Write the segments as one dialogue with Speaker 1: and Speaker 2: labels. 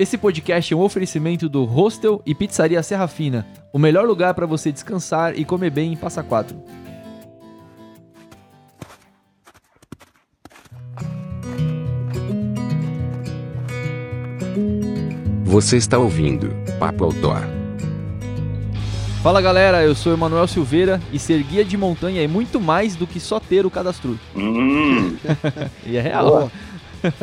Speaker 1: Esse podcast é um oferecimento do Hostel e Pizzaria Serra Fina, o melhor lugar para você descansar e comer bem em Passa Quatro.
Speaker 2: Você está ouvindo Papo Outdoor.
Speaker 1: Fala galera, eu sou Emanuel Silveira e ser guia de montanha é muito mais do que só ter o cadastro.
Speaker 3: Hum,
Speaker 1: E é real.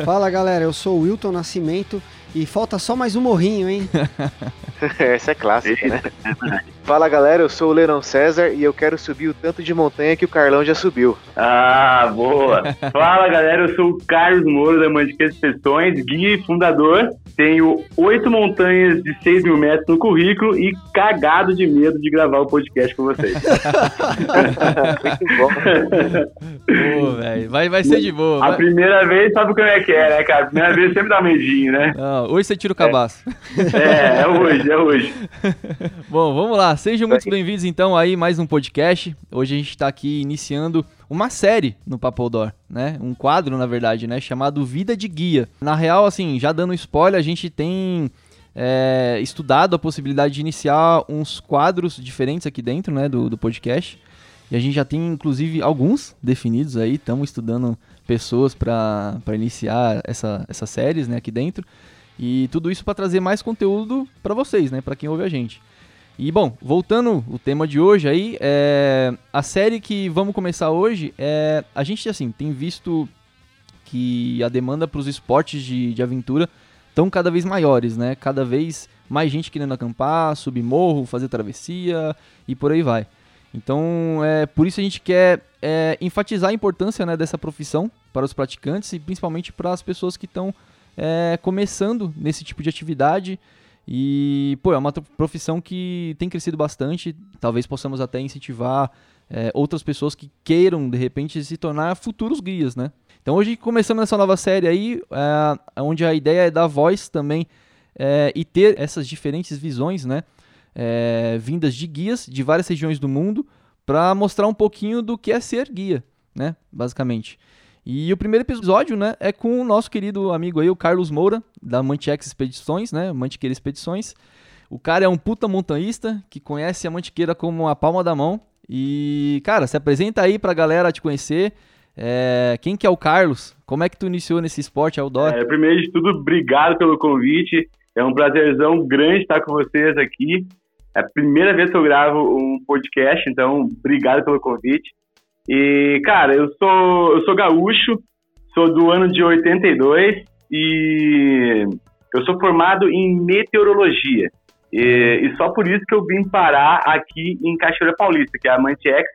Speaker 4: Fala galera, eu sou o Wilton Nascimento e falta só mais um morrinho, hein?
Speaker 5: Essa é clássica, né? Fala galera, eu sou o Leirão César e eu quero subir o tanto de montanha que o Carlão já subiu.
Speaker 3: ah, boa. Fala galera, eu sou o Carlos Moro da Mandiquês Expressões, guia e fundador. Tenho oito montanhas de 6 mil metros no currículo e cagado de medo de gravar o podcast com vocês.
Speaker 5: Muito bom.
Speaker 1: Pô, velho, vai, vai ser de boa.
Speaker 3: A
Speaker 1: vai-
Speaker 3: primeira vez sabe como é que é, né, cara? A primeira vez sempre dá medinho, né?
Speaker 1: Não, hoje você tira o cabaço.
Speaker 3: É, é hoje, é hoje.
Speaker 1: Bom, vamos lá. Sejam muito bem-vindos então aí mais um podcast. Hoje a gente está aqui iniciando uma série no Papo Outdoor, né? Um quadro, na verdade, né? Chamado Vida de Guia. Na real, assim, já dando spoiler, a gente tem é, estudado a possibilidade de iniciar uns quadros diferentes aqui dentro, né? Do, do podcast. E a gente já tem, inclusive, alguns definidos aí. Estamos estudando pessoas para iniciar essa, essas séries, né? Aqui dentro. E tudo isso para trazer mais conteúdo para vocês, né? Para quem ouve a gente. E bom, voltando o tema de hoje aí, é, a série que vamos começar hoje é a gente assim tem visto que a demanda para os esportes de, de aventura estão cada vez maiores, né? Cada vez mais gente querendo acampar, subir morro, fazer travessia e por aí vai. Então, é por isso a gente quer é, enfatizar a importância né, dessa profissão para os praticantes e principalmente para as pessoas que estão é, começando nesse tipo de atividade. E, pô, é uma profissão que tem crescido bastante. Talvez possamos até incentivar é, outras pessoas que queiram, de repente, se tornar futuros guias, né? Então, hoje começamos essa nova série aí, é, onde a ideia é dar voz também é, e ter essas diferentes visões, né? é, vindas de guias de várias regiões do mundo para mostrar um pouquinho do que é ser guia, né? Basicamente. E o primeiro episódio, né, é com o nosso querido amigo aí, o Carlos Moura, da Mantiqueira Expedições, né? Mantiqueira Expedições. O cara é um puta montanhista que conhece a Mantiqueira como a palma da mão. E, cara, se apresenta aí pra galera te conhecer. É, quem que é o Carlos? Como é que tu iniciou nesse esporte outdoor?
Speaker 3: É, primeiro de tudo, obrigado pelo convite. É um prazerzão grande estar com vocês aqui. É a primeira vez que eu gravo um podcast, então obrigado pelo convite. E, cara, eu sou, eu sou gaúcho, sou do ano de 82 e eu sou formado em meteorologia. E, e só por isso que eu vim parar aqui em Cachoeira Paulista, que é a Mantiex.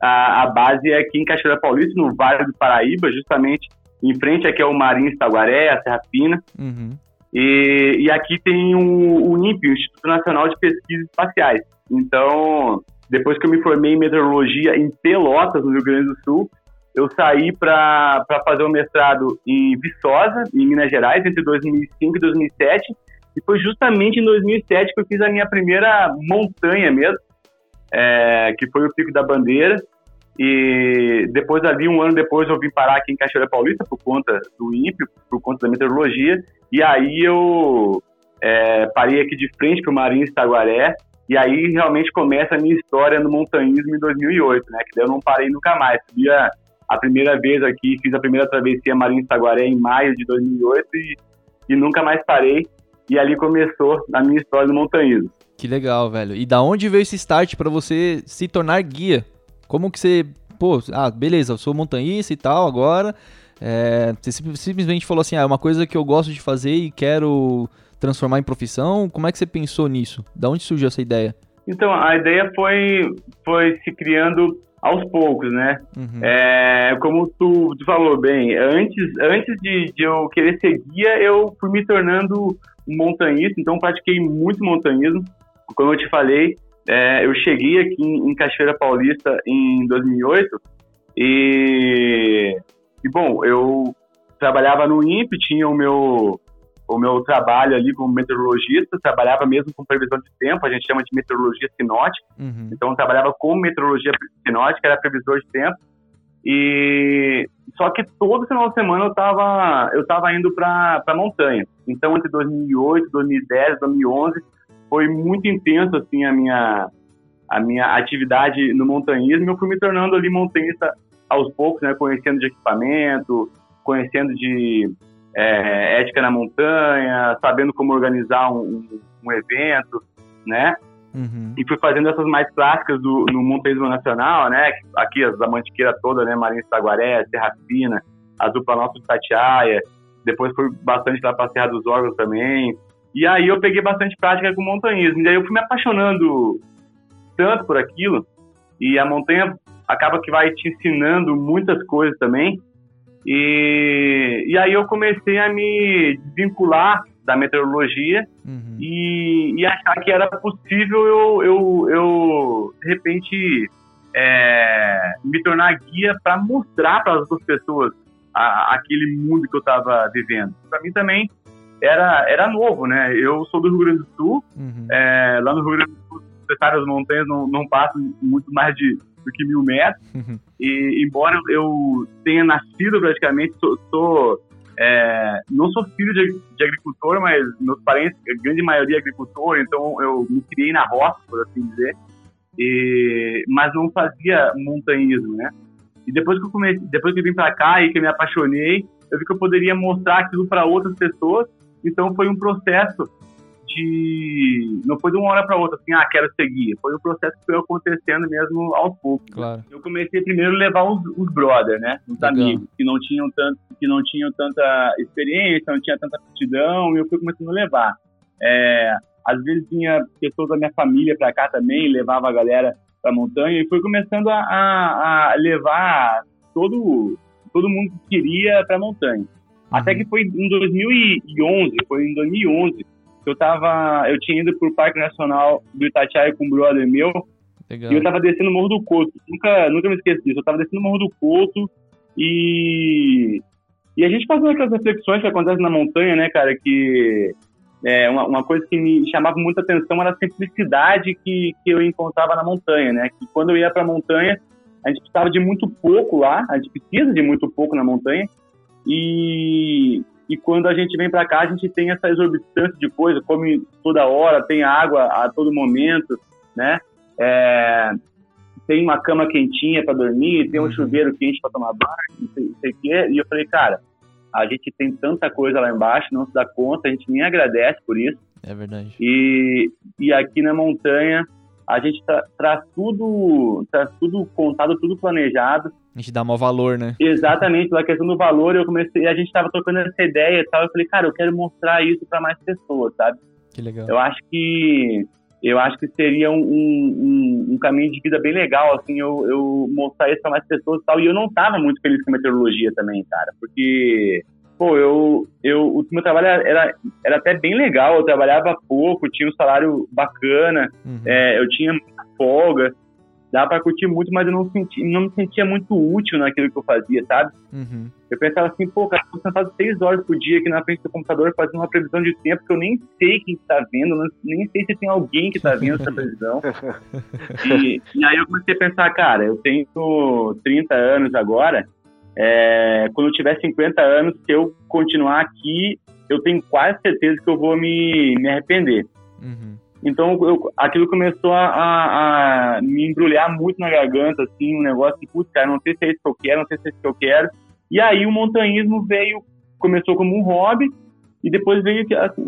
Speaker 3: A, a base é aqui em Cachoeira Paulista, no Vale do Paraíba, justamente em frente aqui é o Marinho Itaguaré, a Serra Fina.
Speaker 1: Uhum.
Speaker 3: E, e aqui tem o, o INPE, o Instituto Nacional de Pesquisas Espaciais. Então, depois que eu me formei em meteorologia em Pelotas, no Rio Grande do Sul, eu saí para fazer o mestrado em Viçosa, em Minas Gerais, entre 2005 e 2007. E foi justamente em 2007 que eu fiz a minha primeira montanha mesmo, é, que foi o Pico da Bandeira. E depois ali, um ano depois, eu vim parar aqui em Cachoeira Paulista por conta do INPE, por conta da meteorologia. E aí eu é, parei aqui de frente para o Marinho Itaguaré. E aí realmente começa a minha história no montanhismo em 2008, né? Que daí eu não parei nunca mais. Subi a, primeira vez aqui, fiz a primeira travessia Marinho Itaguaré em maio de 2008 e, e nunca mais parei. E ali começou a minha história no montanhismo.
Speaker 1: Que legal, velho. E da onde veio esse start pra você se tornar guia? Como que você, pô, ah, beleza, eu sou montanhista e tal agora. é, você sim- simplesmente falou assim, ah, é uma coisa que eu gosto de fazer e quero transformar em profissão. Como é que você pensou nisso? Da onde surgiu essa ideia?
Speaker 3: Então, a ideia foi, foi se criando aos poucos, né?
Speaker 1: Uhum.
Speaker 3: É, como tu, tu falou bem, antes, antes de, de eu querer ser guia, eu fui me tornando um montanhista, então pratiquei muito montanhismo. Como eu te falei, é, eu cheguei aqui em, em Cachoeira Paulista em 2008 e, e, bom, eu trabalhava no INPE, tinha o meu, o meu trabalho ali como meteorologista, trabalhava mesmo com previsão de tempo, a gente chama de meteorologia sinótica,
Speaker 1: Uhum.
Speaker 3: então eu trabalhava com meteorologia sinótica, era previsor de tempo, e só que todo final de semana eu tava, eu tava indo pra, pra montanha. Então, entre 2008, 2010, 2011, foi muito intenso, assim, a minha, a minha atividade no montanhismo. Eu fui me tornando ali montanhista aos poucos, né? Conhecendo de equipamento, conhecendo de é, ética na montanha, sabendo como organizar um, um evento, né? Uhum. E fui fazendo essas mais clássicas do, no montanhismo nacional, né? Aqui as da Mantiqueira toda, né? Marinha Saguaré, a dupla nossa de Tatiaia. Depois fui bastante lá pra Serra dos Órgãos também. E aí eu peguei bastante prática com montanhismo. E aí eu fui me apaixonando tanto por aquilo. E a montanha acaba que vai te ensinando muitas coisas também. E, e aí eu comecei a me desvincular da meteorologia uhum. e, e, achar que era possível eu, eu, eu de repente, é, me tornar guia para mostrar para as outras pessoas a, aquele mundo que eu estava vivendo. Para mim também era, era novo, né? Eu sou do Rio Grande do Sul, uhum. é, lá no Rio Grande do Sul, as montanhas não, não passam muito mais de do que mil metros. Uhum. E embora eu tenha nascido praticamente, sou, sou é, não sou filho de, de, agricultor, mas meus parentes, a grande maioria é agricultor, então eu me criei na roça, por assim dizer. E, mas não fazia montanhismo, né? E depois que eu comecei, depois que eu vim para cá e que eu me apaixonei, eu vi que eu poderia mostrar aquilo para outras pessoas. Então foi um processo de. Não foi de uma hora para outra, assim, ah, quero seguir. Foi um processo que foi acontecendo mesmo aos poucos.
Speaker 1: Claro.
Speaker 3: Eu comecei primeiro a levar os, os brothers, né? Os Legal. amigos, que não tinham tanto, que não tinham tanta experiência, não tinha tanta aptidão, e eu fui começando a levar. É, às vezes vinha pessoas da minha família para cá também, levava a galera para montanha, e fui começando a, a, a levar todo, todo mundo que queria para montanha. Uhum. Até que foi em 2011, foi em 2011 eu tava, eu tinha ido pro Parque Nacional do Itatiaia com um brother meu, Legal. e eu tava descendo o Morro do Couto. Nunca, nunca me esqueço disso. Eu tava descendo o Morro do Couto e e a gente fazendo aquelas reflexões que acontecem na montanha, né, cara, que é, uma, uma, coisa que me chamava muita atenção era a simplicidade que, que eu encontrava na montanha, né? Que quando eu ia para a montanha, a gente precisava de muito pouco lá, a gente precisa de muito pouco na montanha, e, e quando a gente vem para cá, a gente tem essa exorbitância de coisa, come toda hora, tem água a todo momento, né? É, tem uma cama quentinha para dormir, tem um uhum. chuveiro quente para tomar banho, não sei, sei o quê. E eu falei, cara, a gente tem tanta coisa lá embaixo, não se dá conta, a gente nem agradece por isso.
Speaker 1: É verdade.
Speaker 3: E, e aqui na montanha, a gente tra traz tudo, traz tudo contado, tudo planejado.
Speaker 1: A gente dá maior valor, né?
Speaker 3: Exatamente, pela questão do valor, eu comecei, a gente estava trocando essa ideia e tal, eu falei, cara, eu quero mostrar isso para mais pessoas, sabe?
Speaker 1: Que legal.
Speaker 3: Eu acho que eu acho que seria um, um, um caminho de vida bem legal, assim, eu, eu mostrar isso para mais pessoas e tal. E eu não tava muito feliz com meteorologia também, cara, porque pô, eu, eu, o meu trabalho era, era até bem legal, eu trabalhava pouco, tinha um salário bacana, uhum. é, eu tinha folga, dava pra curtir muito, mas eu não, senti, não me sentia muito útil naquilo que eu fazia, sabe? Uhum. Eu pensava assim, pô, cara, eu tô sentado seis horas por dia aqui na frente do computador fazendo uma previsão de tempo que eu nem sei quem tá vendo, nem sei se tem alguém que tá vendo essa previsão. e, e aí eu comecei a pensar, cara, eu tenho 30 anos agora, é, quando eu tiver 50 anos, se eu continuar aqui, eu tenho quase certeza que eu vou me, me arrepender. Uhum. Então, eu, aquilo começou a, a, a, me embrulhar muito na garganta, assim, um negócio de, putz, cara, não sei se é isso que eu quero, não sei se é isso que eu quero. E aí o montanhismo veio, começou como um hobby, e depois veio,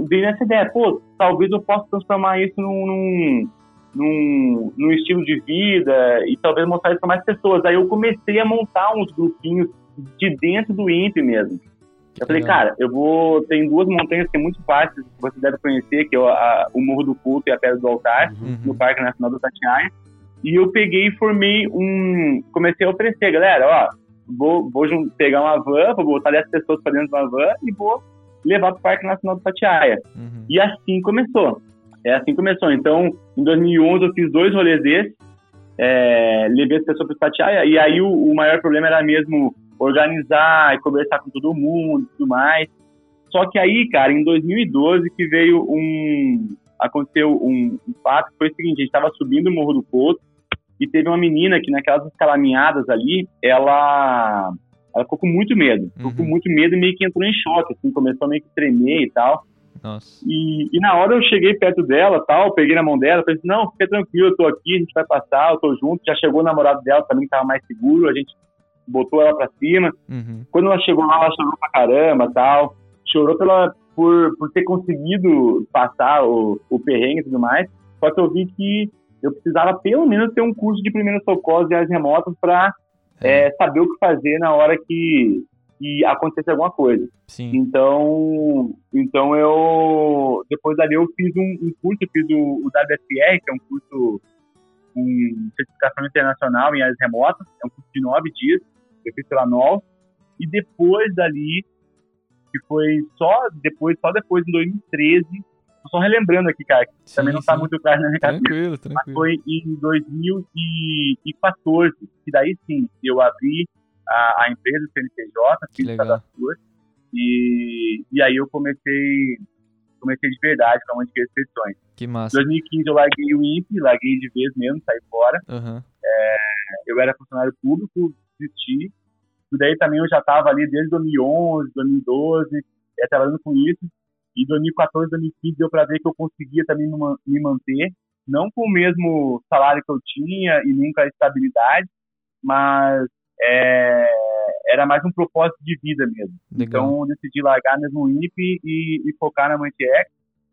Speaker 3: veio essa ideia, pô, talvez eu possa transformar isso num, num, num, num estilo de vida, e talvez mostrar isso para mais pessoas. Aí eu comecei a montar uns grupinhos de dentro do INPE mesmo. Eu falei, cara, eu vou. Tem duas montanhas que é muito fácil, que você deve conhecer, que é o, a, o Morro do Culto e a Pedra do Altar, uhum. no Parque Nacional do Tatiaia. E eu peguei e formei um. Comecei a oferecer, galera, ó, vou, vou pegar uma van, vou botar 10 pessoas para dentro de uma van e vou levar para o Parque Nacional do Tatiaia. Uhum. E assim começou. É assim começou. Então, em 2011, eu fiz dois rolês desses, é, levei as pessoas para o Tatiaia, e aí o, o maior problema era mesmo organizar e conversar com todo mundo e tudo mais. Só que aí, cara, em 2012 que veio um. Aconteceu um, um fato que foi o seguinte: a gente estava subindo o Morro do Couto e teve uma menina que naquelas escalaminhadas ali, ela ela ficou com muito medo. Ficou
Speaker 1: Uhum.
Speaker 3: com muito medo e meio que entrou em choque, assim, começou a meio que tremer e tal.
Speaker 1: Nossa.
Speaker 3: E, e na hora eu cheguei perto dela, tal, peguei na mão dela, falei assim, não, fica tranquilo, eu tô aqui, a gente vai passar, eu tô junto. Já chegou o namorado dela também, que tava mais seguro, a gente botou ela pra cima.
Speaker 1: Uhum.
Speaker 3: Quando ela chegou lá, ela chorou pra caramba, tal. Chorou pela, por, por ter conseguido passar o, o perrengue e tudo mais. Só que eu vi que eu precisava pelo menos ter um curso de primeiros socorros e áreas remotas pra
Speaker 1: É.
Speaker 3: é, saber o que fazer na hora que, que acontecesse alguma coisa.
Speaker 1: Sim.
Speaker 3: Então, então eu depois dali eu fiz um, um curso, eu fiz o, o WFR, que é um curso com certificação internacional em áreas remotas, é um curso de nove dias, eu fiz pela NOL, e depois dali, que foi só depois, só depois em 2013, tô só relembrando aqui, cara, que
Speaker 1: Sim,
Speaker 3: também não tá
Speaker 1: sim.
Speaker 3: muito claro na minha cabeça.
Speaker 1: Tranquilo,
Speaker 3: Mas
Speaker 1: tranquilo.
Speaker 3: foi em 2014, que daí sim, eu abri a, a empresa, o CNPJ, fiz
Speaker 1: legal.
Speaker 3: cadastro, e, e aí eu comecei, comecei de verdade com a Monte Expedições.
Speaker 1: Que
Speaker 3: Em
Speaker 1: massa.
Speaker 3: 2015 eu larguei o INPE, larguei de vez mesmo, saí fora.
Speaker 1: Aham.
Speaker 3: Eu era funcionário público, desisti. E daí também eu já estava ali desde 2011, 2012, é, trabalhando com isso. E 2014, 2015 deu para ver que eu conseguia também me man- me manter, não com o mesmo salário que eu tinha e com a estabilidade, mas é, era mais um propósito de vida mesmo.
Speaker 1: Legal.
Speaker 3: Então eu decidi largar mesmo o INPE e, e focar na Mantiex.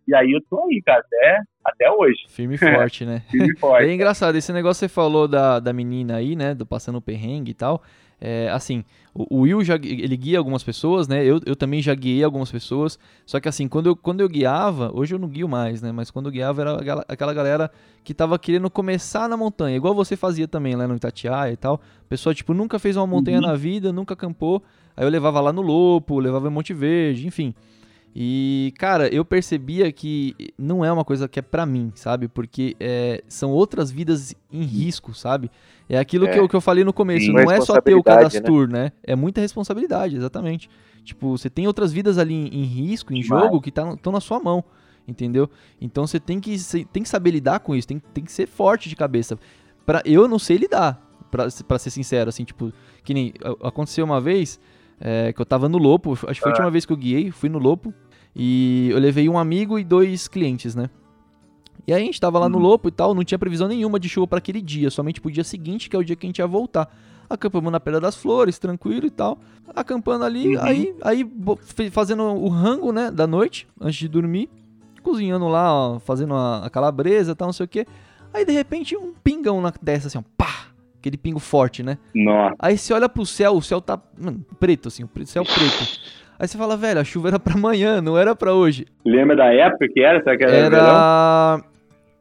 Speaker 3: E aí eu tô aí, cara, até, até hoje,
Speaker 1: Firme e forte, né?
Speaker 3: firme e forte.
Speaker 1: É engraçado, esse negócio que você falou da, da menina aí, né, do passando o perrengue e tal, é, assim, o, o Will já, ele guia algumas pessoas, né, eu, eu também já guiei algumas pessoas, só que assim, quando eu, quando eu guiava, hoje eu não guio mais, né, mas quando eu guiava era aquela, aquela galera que tava querendo começar na montanha, igual você fazia também lá no Itatiaia e tal, pessoa, tipo, nunca fez uma montanha
Speaker 3: Uhum.
Speaker 1: na vida, nunca acampou, aí eu levava lá no Lopo, levava em Monte Verde, enfim... E, cara, eu percebia que não é uma coisa que é pra mim, sabe? Porque é, são outras vidas em risco, sabe? É aquilo
Speaker 5: É.
Speaker 1: que, eu, que eu falei no começo.
Speaker 5: Sim.
Speaker 1: não é só ter o cadastro, né? É muita responsabilidade, exatamente. Tipo, você tem outras vidas ali em, em risco, em
Speaker 3: Demais.
Speaker 1: jogo, que estão na sua mão, entendeu? Então você tem que, tem que saber lidar com isso, tem, tem que ser forte de cabeça. Pra, eu não sei lidar, pra, pra ser sincero, assim, tipo, que nem aconteceu uma vez é, que eu tava no Lopo, acho que foi a última vez que eu guiei, fui no Lopo, e eu levei um amigo e dois clientes, né? E aí a gente tava lá no
Speaker 3: Uhum.
Speaker 1: Lopo e tal, não tinha previsão nenhuma de chuva para aquele dia, somente pro dia seguinte, que é o dia que a gente ia voltar. Acampamos na Pedra das Flores, tranquilo e tal. Acampando ali,
Speaker 3: Uhum.
Speaker 1: aí, aí fazendo o rango, né, da noite, antes de dormir. Cozinhando lá, ó, fazendo a, a calabresa e tal, não sei o que. Aí de repente um pingão na testa, assim, ó, pá! Aquele pingo forte, né?
Speaker 3: Nossa,
Speaker 1: Aí você olha pro céu, o céu tá mano, preto, assim, o céu preto. Aí você fala, velho, a chuva era pra amanhã, não era pra hoje.
Speaker 3: lembra da época que era? Será que era?
Speaker 1: Era.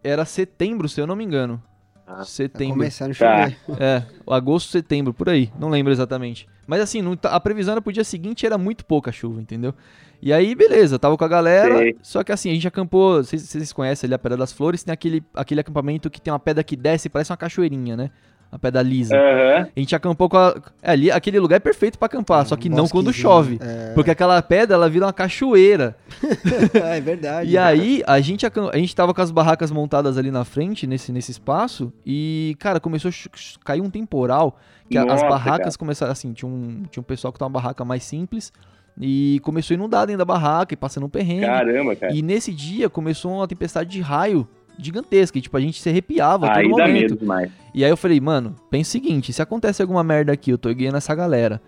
Speaker 1: Era setembro, se eu não me engano.
Speaker 5: Ah.
Speaker 4: Tá
Speaker 1: setembro.
Speaker 4: começando a
Speaker 3: Tá.
Speaker 4: chover.
Speaker 1: É, agosto, setembro, por aí. Não lembro exatamente. Mas assim, não tá- a previsão era pro dia seguinte era muito pouca chuva, entendeu? E aí, beleza, tava com a galera.
Speaker 3: Sei.
Speaker 1: Só que assim, a gente acampou. Vocês, vocês conhecem ali a Pedra das Flores, tem aquele, aquele acampamento que tem uma pedra que desce, parece uma cachoeirinha, né? Uma pedra lisa.
Speaker 3: Aham.
Speaker 1: A gente acampou com a. é, ali, aquele lugar é perfeito pra acampar, só que não quando chove.
Speaker 4: É,
Speaker 1: Porque aquela pedra ela vira uma cachoeira.
Speaker 4: é verdade.
Speaker 1: E aí, a gente, a gente tava com as barracas montadas ali na frente, nesse, nesse espaço, e, cara, começou a cair um temporal, que a- as
Speaker 3: Nossa,
Speaker 1: barracas começaram, assim, tinha um, tinha um pessoal que tava uma barraca mais simples, e começou a inundar dentro da barraca, e passando um perrengue.
Speaker 3: Caramba, cara.
Speaker 1: E nesse dia começou uma tempestade de raio gigantesca, e, tipo, a gente se arrepiava a todo
Speaker 3: Aí dá
Speaker 1: momento.
Speaker 3: medo demais.
Speaker 1: E aí eu falei, mano, pensa o seguinte, se acontece alguma merda aqui, eu tô guiando essa galera,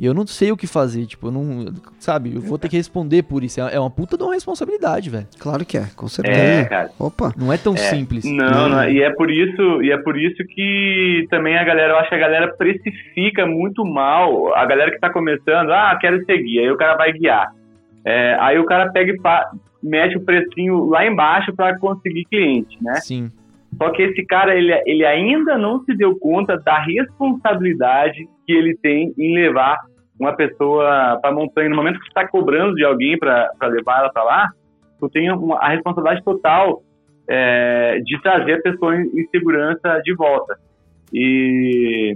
Speaker 1: e eu não sei o que fazer, tipo, eu não, sabe, eu vou ter que responder por isso, é é uma puta de uma responsabilidade, velho.
Speaker 4: Claro que é, com
Speaker 3: É,
Speaker 4: certeza.
Speaker 3: cara.
Speaker 4: Opa.
Speaker 1: Não é tão simples.
Speaker 3: Não, não, e é por isso, e é por isso que também a galera, eu acho que a galera precifica muito mal. A galera que tá começando, ah, quero seguir, aí o cara vai guiar. É, aí o cara pega e mete o precinho lá embaixo para conseguir cliente, né?
Speaker 1: Sim,
Speaker 3: Só que esse cara, ele, ele ainda não se deu conta da responsabilidade que ele tem em levar uma pessoa para montanha. No momento que você está cobrando de alguém para levar ela para lá, tu tem uma, a responsabilidade total é, de trazer a pessoa em, em segurança de volta. E,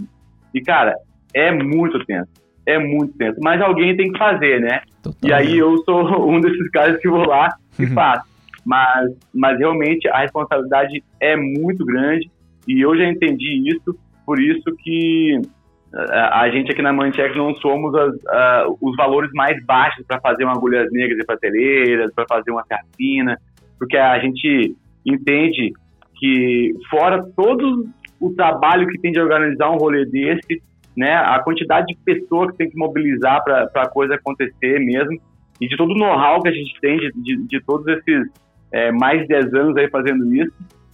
Speaker 3: e, cara, é muito tenso. É muito tenso. Mas alguém tem que fazer, né?
Speaker 1: total.
Speaker 3: E aí eu sou um desses caras que vou lá e faço. Mas, mas realmente a responsabilidade é muito grande e eu já entendi isso, por isso que a, a gente aqui na Manchec não somos as, uh, os valores mais baixos para fazer uma agulhas negras e prateleiras, para fazer uma carpina, porque a gente entende que fora todo o trabalho que tem de organizar um rolê desse, né, a quantidade de pessoas que tem que mobilizar para a coisa acontecer mesmo, e de todo o know-how que a gente tem de, de, de todos esses é, mais de 10 anos aí fazendo isso,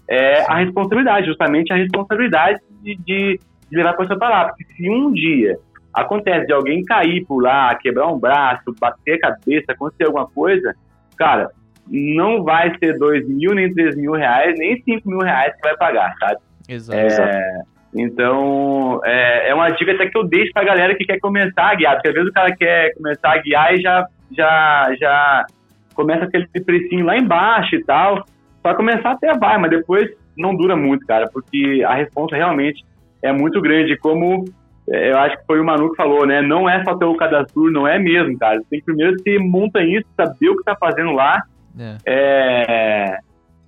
Speaker 3: é a responsabilidade, justamente a responsabilidade de, de, de levar a coisa para lá. Porque se um dia acontece de alguém cair por lá, quebrar um braço, bater a cabeça, acontecer alguma coisa, cara, não vai ser dois mil, nem três mil reais, nem cinco mil reais que vai pagar, sabe?
Speaker 1: Exato.
Speaker 3: É, então, é, é, uma dica até que eu deixo pra galera que quer começar a guiar, porque às vezes o cara quer começar a guiar e já, já, já começa aquele precinho lá embaixo e tal. Para começar até vai, mas depois não dura muito, cara, porque a resposta realmente é muito grande. Como é, eu acho que foi o Manu que falou, né? Não é só ter o cadastro, não é mesmo, cara. Você tem que primeiro ser montanhista, saber o que tá fazendo lá, é. É,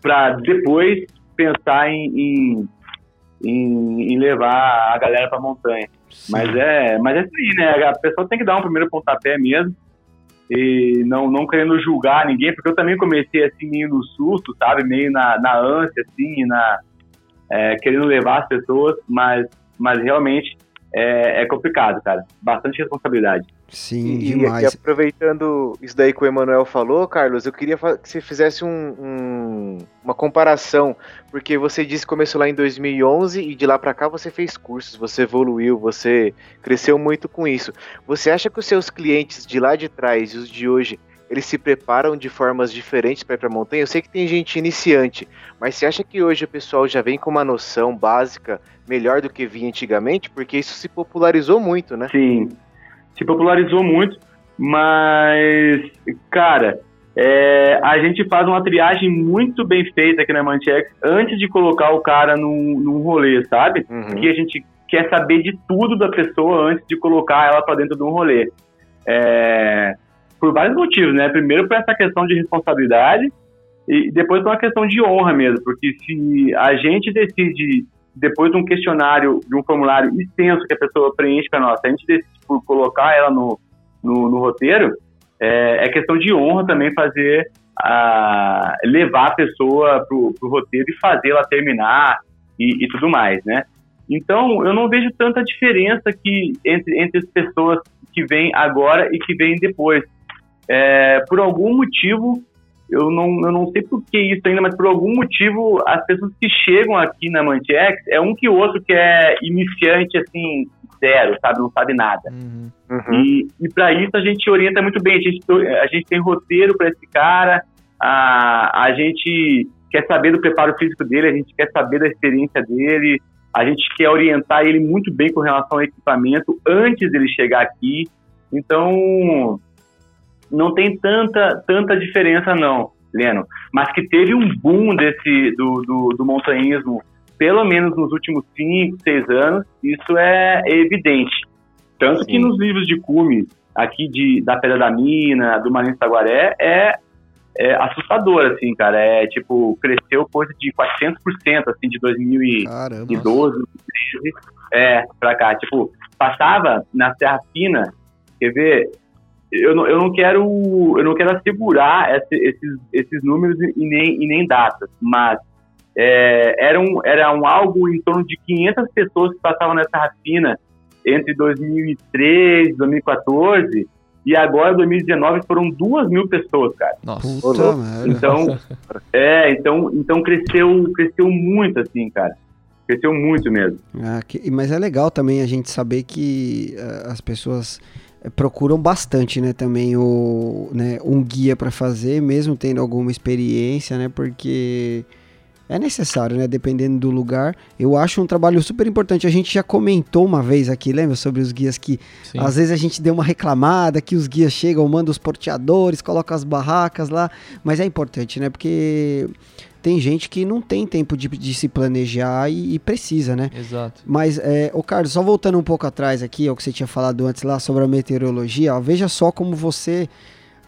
Speaker 3: para depois pensar em, em, em, em, levar a galera pra montanha. Mas é, mas é isso aí, né? A pessoa tem que dar um primeiro pontapé mesmo e não, não querendo julgar ninguém, porque eu também comecei assim meio no susto, sabe, meio na, na ânsia, assim, na, é, querendo levar as pessoas, mas, mas realmente é, é complicado, cara, bastante responsabilidade.
Speaker 5: Sim, e, demais. E aproveitando isso daí que o Emanuel falou, Carlos, eu queria que você fizesse um, um, uma comparação, porque você disse que começou lá em 2011 e de lá para cá você fez cursos, você evoluiu, você cresceu muito com isso. Você acha que os seus clientes de lá de trás e os de hoje, eles se preparam de formas diferentes para ir para a montanha? Eu sei que tem gente iniciante, mas você acha que hoje o pessoal já vem com uma noção básica melhor do que vinha antigamente? Porque isso se popularizou muito, né?
Speaker 3: Sim se popularizou muito, mas, cara, é, a gente faz uma triagem muito bem feita aqui na Manchex antes de colocar o cara num, num rolê, sabe? Uhum. Que a gente quer saber de tudo da pessoa antes de colocar ela para dentro de um rolê. É, por vários motivos, né? Primeiro por essa questão de responsabilidade e depois por uma questão de honra mesmo, porque se a gente decide depois de um questionário, de um formulário extenso que a pessoa preenche para nós, a gente decide por colocar ela no, no, no roteiro, é, é, questão de honra também fazer, a, levar a pessoa para o roteiro e fazer ela terminar e, e, tudo mais, né? Então, eu não vejo tanta diferença que, entre, entre as pessoas que vêm agora e que vêm depois. É, por algum motivo, eu não, eu não sei por que isso ainda, mas por algum motivo as pessoas que chegam aqui na Mantex é um que o outro que é iniciante, assim, zero, sabe? Não sabe nada. Uhum. uhum. E, e para isso a gente orienta muito bem. A gente, a gente tem roteiro para esse cara, a, a gente quer saber do preparo físico dele, a gente quer saber da experiência dele, a gente quer orientar ele muito bem com relação ao equipamento antes dele chegar aqui. Então, não tem tanta, tanta diferença não, Leno. Mas que teve um boom desse, do, do, do montanhismo, pelo menos nos últimos 5, 6 anos, isso é evidente. Tanto Sim. que nos livros de cume, aqui de, da Pedra da Mina, do Marinho Taguaré, é, é assustador, assim, cara. É, tipo, cresceu coisa de 400%, assim, de 2012, Caramba. 2013, é, pra cá. Tipo, passava na Serra Fina, quer ver, eu não, eu não quero eu não quero assegurar esse, esses, esses números e nem, e nem datas, mas é, era, um, era um algo em torno de 500 pessoas que passavam nessa rafina entre 2013 e 2014 e agora 2019 foram duas mil pessoas, cara.
Speaker 1: Nossa,
Speaker 3: então, é, então, então cresceu, cresceu muito assim, cara. Cresceu muito mesmo.
Speaker 4: Ah, que, mas é legal também a gente saber que uh, as pessoas procuram bastante, né, também o, né, um guia para fazer, mesmo tendo alguma experiência, né, porque é necessário, né, dependendo do lugar. Eu acho um trabalho super importante. A gente já comentou uma vez aqui, lembra, sobre os guias que Sim. às vezes a gente deu uma reclamada que os guias chegam, mandam os porteadores, colocam as barracas lá, mas é importante, né, porque tem gente que não tem tempo de, de se planejar e, e, precisa, né?
Speaker 1: Exato.
Speaker 4: Mas, é, o Carlos, só voltando um pouco atrás aqui, ao que você tinha falado antes lá sobre a meteorologia, ó, veja só como você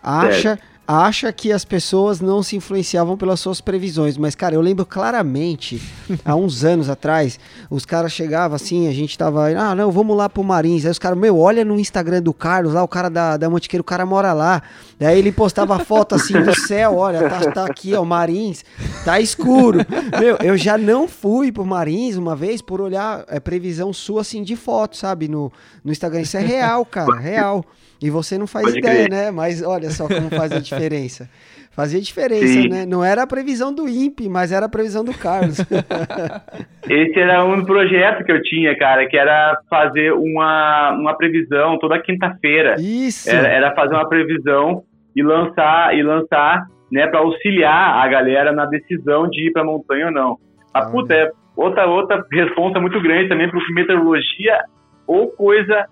Speaker 4: acha. É. acha que as pessoas não se influenciavam pelas suas previsões, mas, cara, eu lembro claramente, há uns anos atrás, os caras chegavam assim, a gente tava, ah, não, vamos lá pro Marins. Aí os caras, meu, olha no Instagram do Carlos, lá, o cara da, da Montequeiro, o cara mora lá. Daí ele postava foto assim do céu, olha, tá, tá aqui, ó, Marins, tá escuro. Meu, eu já não fui pro Marins uma vez por olhar é, previsão sua assim de foto, sabe? No, no Instagram. Isso é real, cara, real. E você não faz Pode ideia, crer. né? Mas olha só como faz a diferença. Fazia diferença, Sim. né? Não era a previsão do INPE, mas era a previsão do Carlos.
Speaker 3: Esse era um projeto que eu tinha, cara, que era fazer uma, uma previsão toda quinta-feira.
Speaker 4: Isso.
Speaker 3: Era, era, fazer uma previsão e lançar, e lançar né, para auxiliar a galera na decisão de ir para montanha ou não. A ah, puta, é outra, outra resposta muito grande também, porque meteorologia ou coisa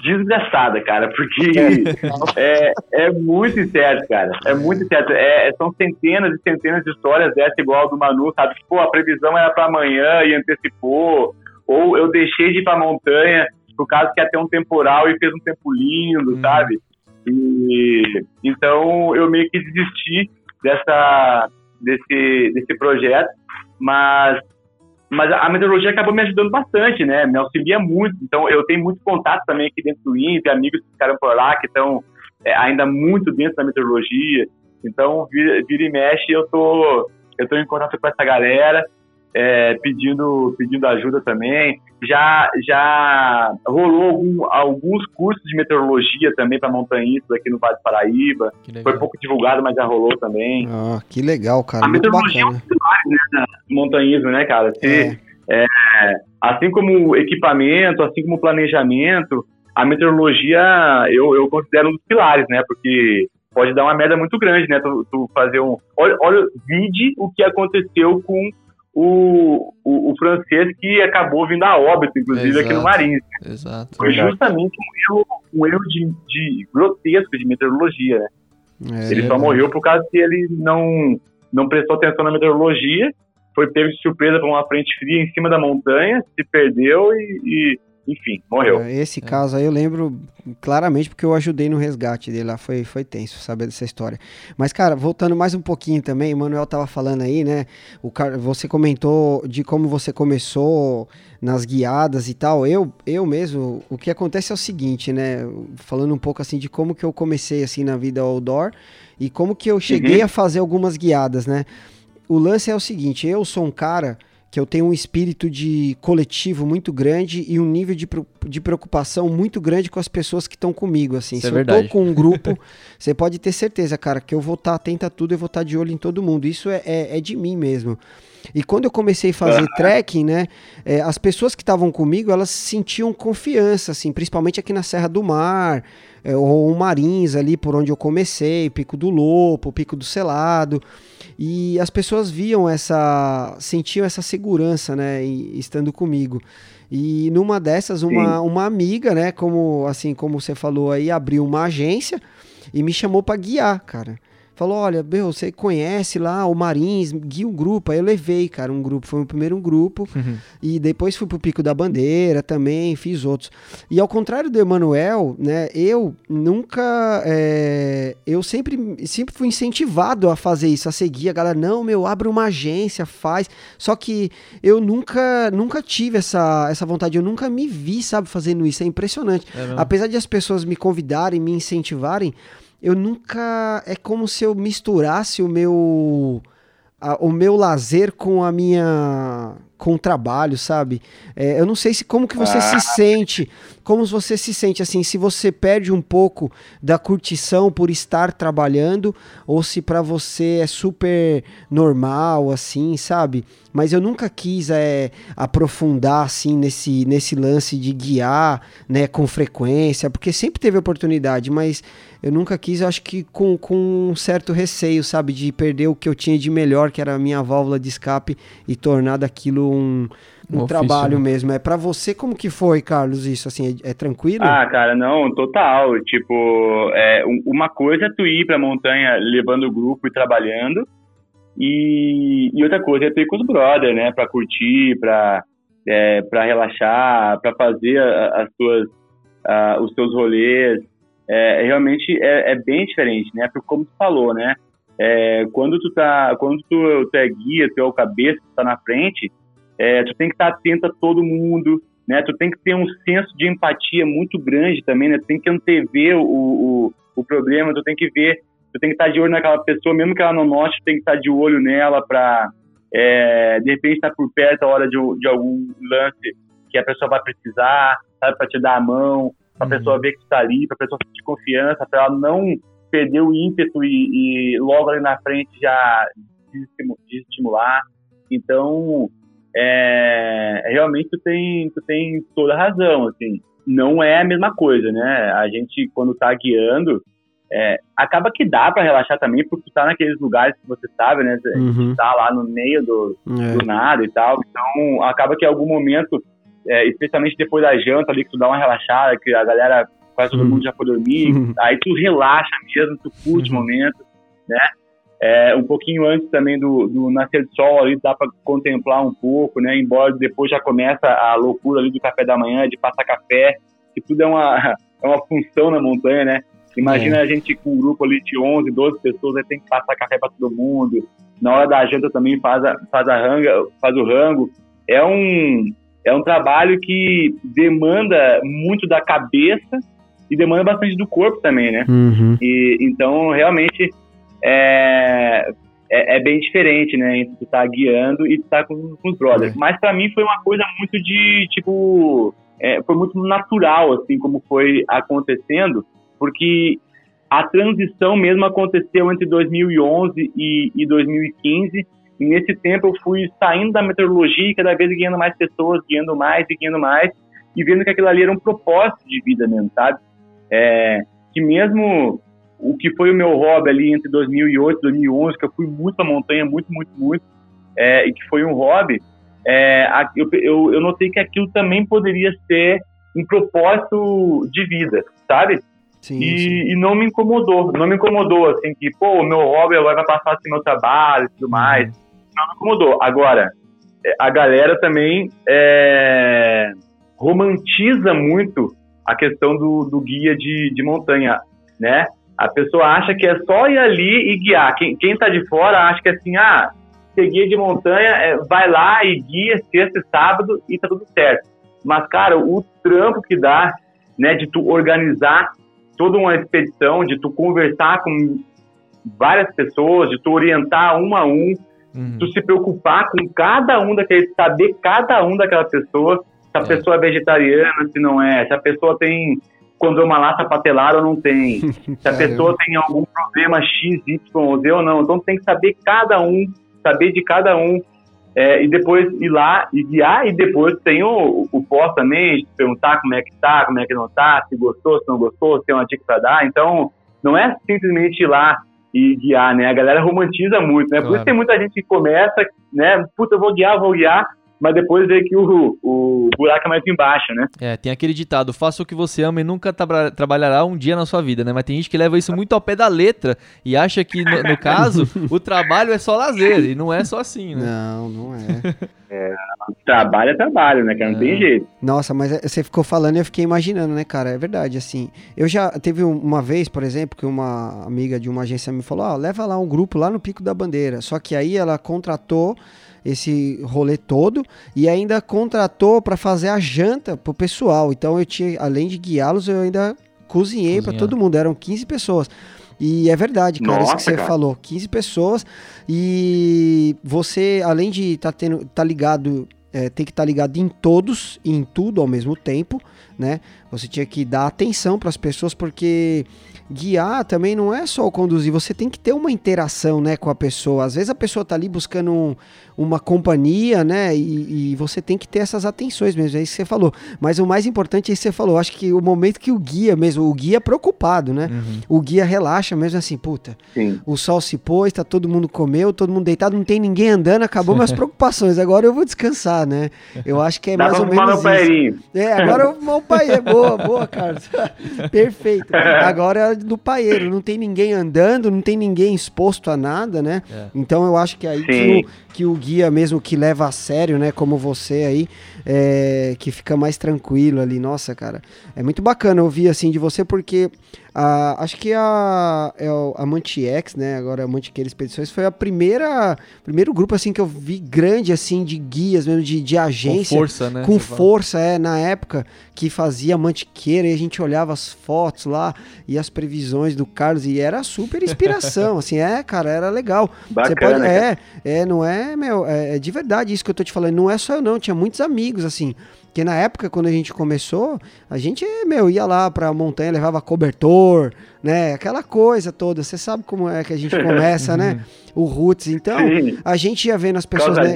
Speaker 3: desgraçada, cara, porque é, é muito incerto, cara. É muito incerto. É, é, são centenas e centenas de histórias dessa igual do Manu, sabe? Tipo, a previsão era para amanhã e antecipou. Ou eu deixei de ir pra montanha por causa que ia ter um temporal e fez um tempo lindo, uhum. sabe? E, então eu meio que desisti dessa, desse, desse projeto, mas mas a meteorologia acabou me ajudando bastante, né? Me auxilia muito. Então, eu tenho muito contato também aqui dentro do INPE, amigos que ficaram por lá, que estão é, ainda muito dentro da meteorologia. Então, vira, vira, e mexe, eu tô, eu tô em contato com essa galera, é, pedindo, pedindo ajuda também. Já, já rolou algum, alguns cursos de meteorologia também para montanhistas aqui no Vale do Paraíba. Foi pouco divulgado, mas já rolou também.
Speaker 4: Ah, que legal, cara.
Speaker 3: A muito meteorologia bacana. é um pilar, né? montanhismo, né, cara? Se, é. É, assim como equipamento, assim como planejamento, a meteorologia eu, eu considero um dos pilares, né? Porque pode dar uma merda muito grande, né? Tu, tu fazer um. Olha, olha, vide o que aconteceu com o, o, o, francês que acabou vindo a óbito, inclusive, Exato. aqui no Marins.
Speaker 1: Exato.
Speaker 3: Foi justamente um erro, um erro de, de grotesco de meteorologia, né? É, ele só morreu por causa que ele não, não prestou atenção na meteorologia foi pego de surpresa por uma frente fria em cima da montanha, se perdeu e, e enfim, morreu.
Speaker 4: É, esse é. caso aí eu lembro claramente porque eu ajudei no resgate dele lá, foi, foi tenso saber dessa história. Mas, cara, voltando mais um pouquinho também, o Manuel tava falando aí, né? O cara, você comentou de como você começou nas guiadas e tal. Eu, eu mesmo, o que acontece é o seguinte, né? Falando um pouco assim de como que eu comecei assim na vida outdoor e como que eu cheguei uhum. a fazer algumas guiadas, né? o lance é o seguinte: eu sou um cara que eu tenho um espírito de coletivo muito grande e um nível de, de preocupação muito grande com as pessoas que estão comigo, assim. Isso Se é eu tô com um grupo, você pode ter certeza, cara, que eu vou estar tá atento a tudo, eu vou estar tá de olho em todo mundo. Isso é, é, é de mim mesmo. E quando eu comecei a fazer trekking, né, é, as pessoas que estavam comigo, elas sentiam confiança, assim, principalmente aqui na Serra do Mar, é, ou Marins ali por onde eu comecei, Pico do Lopo, Pico do Selado. E as pessoas viam essa, sentiam essa segurança, né, estando comigo. E numa dessas, uma, uma amiga, né, como assim como você falou aí, abriu uma agência e me chamou para guiar, cara falou: Olha, meu, você conhece lá o Marins, guia um grupo. Aí eu levei, cara, um grupo. Foi o primeiro um grupo. Uhum. E depois fui pro Pico da Bandeira também, fiz outros. E ao contrário do Emanuel, né, eu nunca. É, eu sempre, sempre fui incentivado a fazer isso, a seguir. A galera, não, meu, abre uma agência, faz. Só que eu nunca, nunca tive essa, essa vontade, eu nunca me vi, sabe, fazendo isso. É impressionante. É Apesar de as pessoas me convidarem, me incentivarem eu nunca. É como se eu misturasse o meu. A, o meu lazer com a minha com o trabalho, sabe? É, eu não sei se como que você ah. se sente, como você se sente assim, se você perde um pouco da curtição por estar trabalhando ou se para você é super normal assim, sabe? Mas eu nunca quis é, aprofundar assim nesse nesse lance de guiar, né, com frequência, porque sempre teve oportunidade, mas eu nunca quis, eu acho que com, com um certo receio, sabe, de perder o que eu tinha de melhor, que era a minha válvula de escape e tornar daquilo um, um, um trabalho né? mesmo. É para você como que foi, Carlos, isso assim, é, é, tranquilo?
Speaker 3: Ah, cara, não, total. Tipo, é, uma coisa é tu ir pra montanha levando o grupo e trabalhando, e, e outra coisa é tu ir com os brothers, né, pra curtir, pra, é, pra relaxar, pra fazer as tuas, uh, os teus rolês, é, realmente é, é, bem diferente, né? Porque como tu falou, né? É, quando tu tá, quando tu, tu, é guia, tu é o cabeça, tu tá na frente, é, tu tem que estar tá atento a todo mundo, né? Tu tem que ter um senso de empatia muito grande também, né? Tu tem que antever o, o, o problema, tu tem que ver, tu tem que estar tá de olho naquela pessoa, mesmo que ela não note, tu tem que estar tá de olho nela para é, de repente estar tá por perto a hora de, de algum lance que a pessoa vai precisar, sabe, para te dar a mão, para a uhum. pessoa ver que tu tá ali, para a pessoa sentir confiança, para ela não perder o ímpeto e, e, logo ali na frente já desestimular. Então, é, realmente tu tem, tu tem toda a razão, assim. Não é a mesma coisa, né? A gente, quando tá guiando, é, acaba que dá para relaxar também, porque tu tá naqueles lugares que você sabe, né? Uhum. tá lá no meio do, é. do nada e tal. Então, acaba que em algum momento é, especialmente depois da janta ali, que tu dá uma relaxada, que a galera, quase todo mundo já foi dormir, uhum. aí tu relaxa mesmo, tu curte o uhum. momento, né? É, um pouquinho antes também do, do nascer do sol ali dá para contemplar um pouco, né? Embora depois já começa a loucura ali do café da manhã, de passar café, que tudo é uma, é uma função na montanha, né? Imagina é. a gente com um grupo ali de 11, 12 pessoas, aí tem que passar café para todo mundo. Na hora da janta também faz a, faz a ranga, faz o rango. É um, é um trabalho que demanda muito da cabeça e demanda bastante do corpo também, né? Uhum. E, então, realmente, é, é, é, bem diferente, né? Entre tu tá guiando e estar tá com, com, os brothers. É. Mas para mim foi uma coisa muito de, tipo... É, foi muito natural, assim, como foi acontecendo, porque a transição mesmo aconteceu entre 2011 e, e 2015, e nesse tempo eu fui saindo da meteorologia e cada vez guiando mais pessoas, guiando mais e guiando mais, e vendo que aquilo ali era um propósito de vida mesmo, sabe? É, que mesmo o que foi o meu hobby ali entre 2008 e 2011, que eu fui muito à montanha, muito, muito, muito, é, e que foi um hobby, é, eu, eu, eu notei que aquilo também poderia ser um propósito de vida, sabe? Sim, e, sim. e, não me incomodou, não me incomodou, assim, que, pô, o meu hobby agora vai passar assim meu trabalho e tudo mais. Não incomodou. Agora, é, a galera também é, romantiza muito a questão do, do guia de, de montanha, né? A pessoa acha que é só ir ali e guiar. Quem, quem tá de fora acha que é assim, ah, ser guia de montanha, é, vai lá e guia sexta e sábado e tá tudo certo. Mas, cara, o trampo que dá, né, de tu organizar toda uma expedição, de tu conversar com várias pessoas, de tu orientar um a um, Uhum. Tu se preocupar com cada um daqueles, saber cada um daquela pessoa, se a é. pessoa é vegetariana, se não é, se a pessoa tem condromalácia patelar ou não tem, se a pessoa tem algum problema X, Y, Z ou não. Então tem que saber cada um, saber de cada um, é, e depois ir lá e guiar, e depois tem o, o pós também, perguntar como é que tá, como é que não tá, se gostou, se não gostou, se tem uma dica para dar. Então, não é simplesmente ir lá e guiar, né? A galera romantiza muito, né? Claro. Por isso tem muita gente que começa, né? Puta, eu vou guiar, vou guiar, mas depois vê que o, o buraco é mais embaixo, né?
Speaker 1: É, tem aquele ditado, faça o que você ama e nunca tra trabalhará um dia na sua vida, né? Mas tem gente que leva isso muito ao pé da letra e acha que, no, no caso, o trabalho é só lazer, e não é só assim, né?
Speaker 4: Não, não é.
Speaker 3: é trabalho é trabalho, né, cara? Não é. tem jeito.
Speaker 4: Nossa, mas você ficou falando e eu fiquei imaginando, né, cara? É verdade, assim. Eu já teve uma vez, por exemplo, que uma amiga de uma agência me falou, ó, oh, leva lá um grupo lá no Pico da Bandeira. Só que aí ela contratou esse rolê todo e ainda contratou para fazer a janta pro pessoal. Então eu tinha, além de guiá-los, eu ainda cozinhei para todo mundo. Eram 15 pessoas. E é verdade, cara, Nossa, isso que você cara. falou. 15 pessoas e você, além de estar tá tendo, tá ligado, é, tem que estar tá ligado em todos e em tudo ao mesmo tempo, né? Você tinha que dar atenção para as pessoas porque guiar também não é só o conduzir, você tem que ter uma interação, né, com a pessoa. Às vezes a pessoa tá ali buscando um, uma companhia, né, e, e, você tem que ter essas atenções mesmo, é isso que você falou. Mas o mais importante é isso que você falou, acho que o momento que o guia mesmo, o guia é preocupado, né, uhum. o guia relaxa mesmo assim, puta, Sim. o sol se pôs, tá todo mundo comeu, todo mundo deitado, não tem ninguém andando, acabou minhas preocupações, agora eu vou descansar, né. Eu acho que é Dá mais ou menos isso. É, agora o pai é boa, boa, Carlos. Perfeito. Agora do paeiro, não tem ninguém andando, não tem ninguém exposto a nada, né? É. Então eu acho que é aí que o, que o, guia mesmo que leva a sério, né, como você aí, é, que fica mais tranquilo ali. Nossa, cara, é muito bacana ouvir assim de você, porque a, acho que a, é a Mantiex, né? Agora a Mantiqueira Expedições foi a primeira primeiro grupo assim que eu vi grande assim de guias mesmo de, de agência
Speaker 1: com força, né?
Speaker 4: Com força, é, na época que fazia Mantiqueira e a gente olhava as fotos lá e as previsões do Carlos e era super inspiração, assim, é, cara, era legal.
Speaker 3: Bacana, Você pode,
Speaker 4: é, é, não é, meu, é, é de verdade isso que eu tô te falando, não é só eu não, tinha muitos amigos assim. Porque na época, quando a gente começou, a gente, meu, ia lá pra montanha, levava cobertor, né? Aquela coisa toda. Você sabe como é que a gente começa, né? O roots. Então, Sim. a gente ia vendo as pessoas. Né?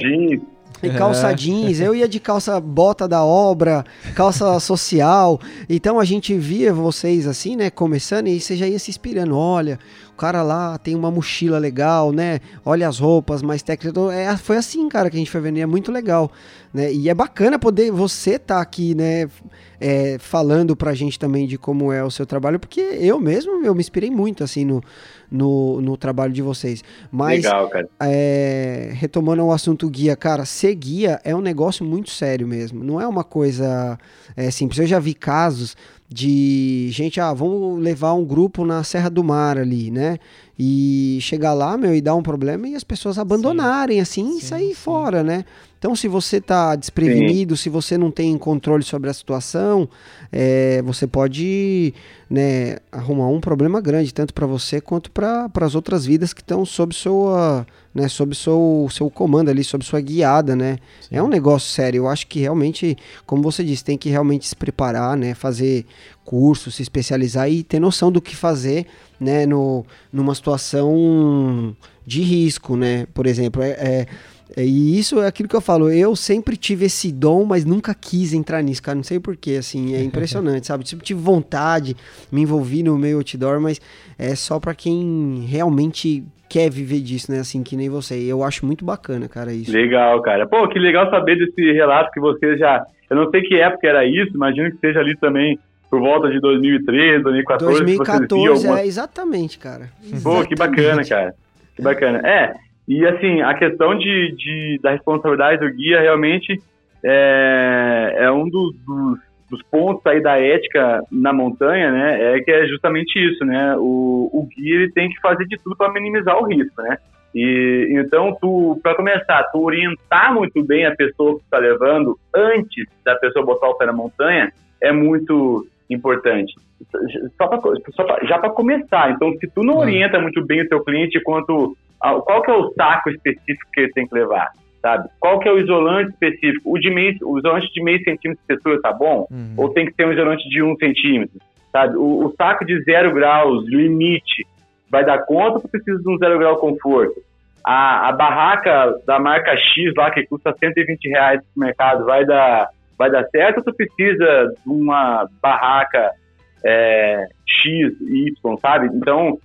Speaker 4: E calça é. jeans, eu ia de calça bota da obra, calça social. Então a gente via vocês assim, né, começando e você já ia se inspirando. Olha, o cara lá tem uma mochila legal, né? Olha as roupas mais técnicas. Então, é, foi assim, cara, que a gente foi vendo. E é muito legal, né? E é bacana poder você estar tá aqui, né? É, falando pra gente também de como é o seu trabalho, porque eu mesmo eu me inspirei muito assim no, no, no trabalho de vocês. Mas,
Speaker 3: Legal, cara.
Speaker 4: É, retomando o assunto guia, cara, ser guia é um negócio muito sério mesmo. Não é uma coisa é, simples. Eu já vi casos de gente, ah, vamos levar um grupo na Serra do Mar ali, né? E chegar lá, meu, e dar um problema e as pessoas abandonarem, sim. assim, sim, e sair sim. fora, né? Então, se você está desprevenido, se você não tem controle sobre a situação, é, você pode né, arrumar um problema grande, tanto para você quanto para as outras vidas que estão sob sua, né, sob seu, seu comando ali, sob sua guiada, né? É um negócio sério. Eu acho que realmente, como você disse, tem que realmente se preparar, né, fazer curso, se especializar e ter noção do que fazer, né, no, numa situação de risco, né? Por exemplo, é é, e isso é aquilo que eu falo, eu sempre tive esse dom, mas nunca quis entrar nisso, cara, não sei porquê, assim, é impressionante, sabe? Sempre tive vontade, me envolvi no meio outdoor, mas é só para quem realmente quer viver disso, né? Assim, que nem você. Eu acho muito bacana, cara, isso.
Speaker 3: Legal, cara. Pô, que legal saber desse relato que você já. Eu não sei que época era isso, imagino que seja ali também por volta de 2013, 2014.
Speaker 4: 2014, alguma... é, exatamente, cara.
Speaker 3: Pô, que bacana, cara. Que bacana. É, e assim, a questão de, de da responsabilidade do guia realmente é, é um dos, dos, dos, pontos aí da ética na montanha, né? É que é justamente isso, né? O, o guia ele tem que fazer de tudo para minimizar o risco, né? E então, tu, para começar, tu orientar muito bem a pessoa que está levando antes da pessoa botar o pé na montanha é muito importante. Só pra, só pra, já para começar, então se tu não orienta muito bem o teu cliente quanto qual que é o saco específico que ele tem que levar, sabe? Qual que é o isolante específico? O, de meio, o isolante de meio centímetro de espessura tá bom? Uhum. Ou tem que ter um isolante de um centímetro, sabe? O, o saco de zero graus, limite, vai dar conta ou precisa de um zero grau conforto? A, a barraca da marca X lá, que custa 120 reais no mercado, vai dar, vai dar certo ou tu precisa de uma barraca é, X, Y, sabe? Então,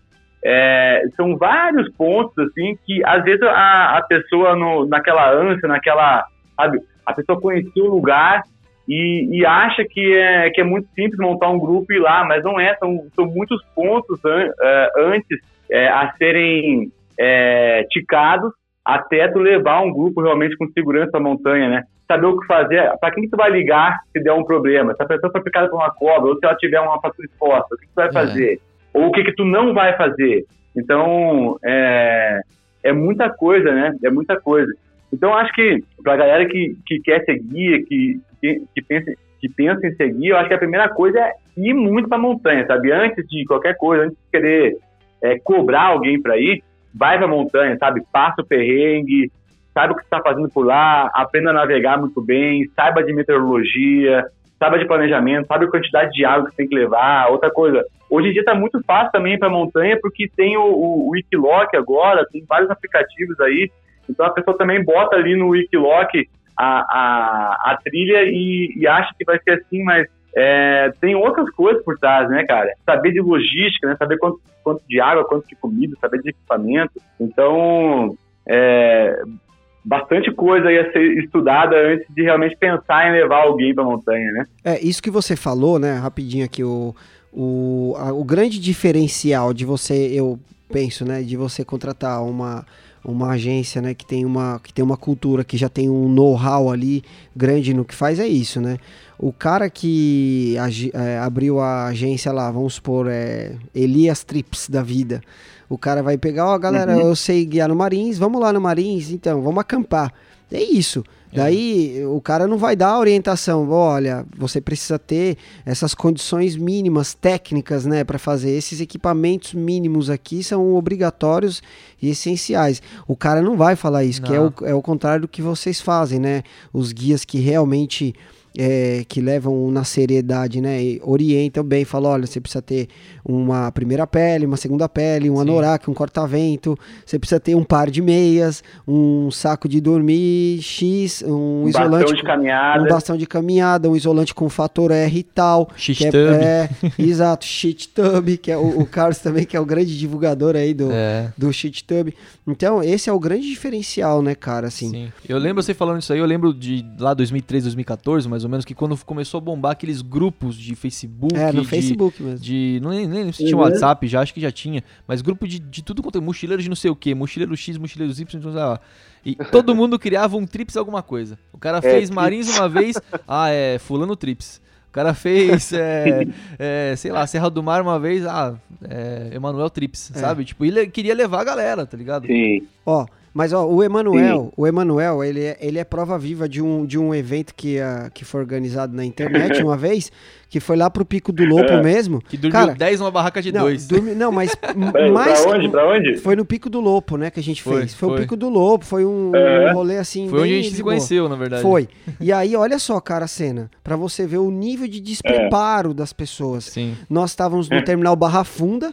Speaker 3: é, são vários pontos, assim, que às vezes a, a pessoa, no, naquela ânsia, naquela, sabe, a pessoa conhecia o lugar e, e, acha que é, que é muito simples montar um grupo e ir lá, mas não é, são, são muitos pontos an, uh, antes é, a serem é, ticados até tu levar um grupo realmente com segurança à montanha, né? Saber o que fazer, para quem tu vai ligar se der um problema, se a pessoa foi picada por uma cobra ou se ela tiver uma fatura exposta, o que tu vai é. fazer? Ou o que que tu não vai fazer. Então, é, é muita coisa, né? É muita coisa. Então, acho que para a galera que, que quer seguir, que, que, pensa, que pensa em seguir, eu acho que a primeira coisa é ir muito para a montanha, sabe? Antes de qualquer coisa, antes de querer é, cobrar alguém para ir, vai para a montanha, sabe? Passa o perrengue, sabe o que está fazendo por lá, aprenda a navegar muito bem, saiba de meteorologia, saiba de planejamento, sabe a quantidade de água que tem que levar. Outra coisa, hoje em dia está muito fácil também para montanha, porque tem o, o, o Wikiloc agora, tem vários aplicativos aí. Então a pessoa também bota ali no Wikiloc a, a, a trilha e, e acha que vai ser assim, mas é, tem outras coisas por trás, né, cara? Saber de logística, né? Saber quanto, quanto de água, quanto de comida, saber de equipamento. Então, é, bastante coisa ia ser estudada antes de realmente pensar em levar alguém para a montanha, né?
Speaker 4: É, isso que você falou, né, rapidinho aqui, o, o, a, o grande diferencial de você, eu penso, né? De você contratar uma, uma agência, né? Que tem uma, que tem uma cultura, que já tem um know-how ali grande no que faz, é isso, né? O cara que é, abriu a agência lá, vamos supor, é, Elias Trips da vida. O cara vai pegar, ó, oh, galera, uhum. eu sei guiar no Marins, vamos lá no Marins, então, vamos acampar. É isso. É. Daí o cara não vai dar a orientação, olha, você precisa ter essas condições mínimas técnicas, né, para fazer esses equipamentos mínimos aqui são obrigatórios e essenciais. O cara não vai falar isso, não. que é o, é o contrário do que vocês fazem, né? Os guias que realmente é, que levam na seriedade, né? E orientam bem, falam, olha, você precisa ter uma primeira pele, uma segunda pele, um Sim. anorak, um corta-vento, você precisa ter um par de meias, um saco de dormir X, um, um isolante,
Speaker 3: bastão de caminhada.
Speaker 4: um bastão de caminhada, um isolante com fator R e tal.
Speaker 1: Shit tub.
Speaker 4: É, é, exato, shit tub, que é o, o, Carlos também que é o grande divulgador aí do, é. do shit tub. Então, esse é o grande diferencial, né, cara, assim. Sim.
Speaker 1: Eu lembro você falando isso aí, eu lembro de lá 2013, 2014, mais ou menos, que quando começou a bombar aqueles grupos de Facebook.
Speaker 4: É, no
Speaker 1: de,
Speaker 4: Facebook mesmo.
Speaker 1: De, não nem, nem se tinha uhum. WhatsApp já, acho que já tinha. Mas grupo de, de tudo quanto é mochileiro de não sei o que, mochileiro X, mochileiro Y, não sei lá. E todo mundo criava um trips alguma coisa. O cara é, fez Marins uma vez, ah, é fulano trips. O cara fez, é, é, sei lá, Serra do Mar uma vez, ah, é, Emanuel Trips, é. sabe? Tipo, ele queria levar a galera, tá ligado?
Speaker 3: Sim.
Speaker 4: Ó, mas ó, o Emanuel, o Emanuel, ele é, ele é prova viva de um, de um evento que, uh, que foi organizado na internet uma vez, que foi lá pro Pico do Lopo é. mesmo.
Speaker 1: Que dormiu 10 numa barraca de 2.
Speaker 4: Dormi, não, mas
Speaker 3: mais pra onde? Pra onde?
Speaker 4: Foi no Pico do Lopo, né, que a gente foi, fez. Foi, foi, o Pico do Lopo, foi um, é. um rolê assim
Speaker 1: Foi onde a gente se conheceu, na verdade.
Speaker 4: Foi. E aí, olha só, cara, a cena, para você ver o nível de despreparo é. das pessoas.
Speaker 1: Sim.
Speaker 4: Nós estávamos no terminal Barra Funda,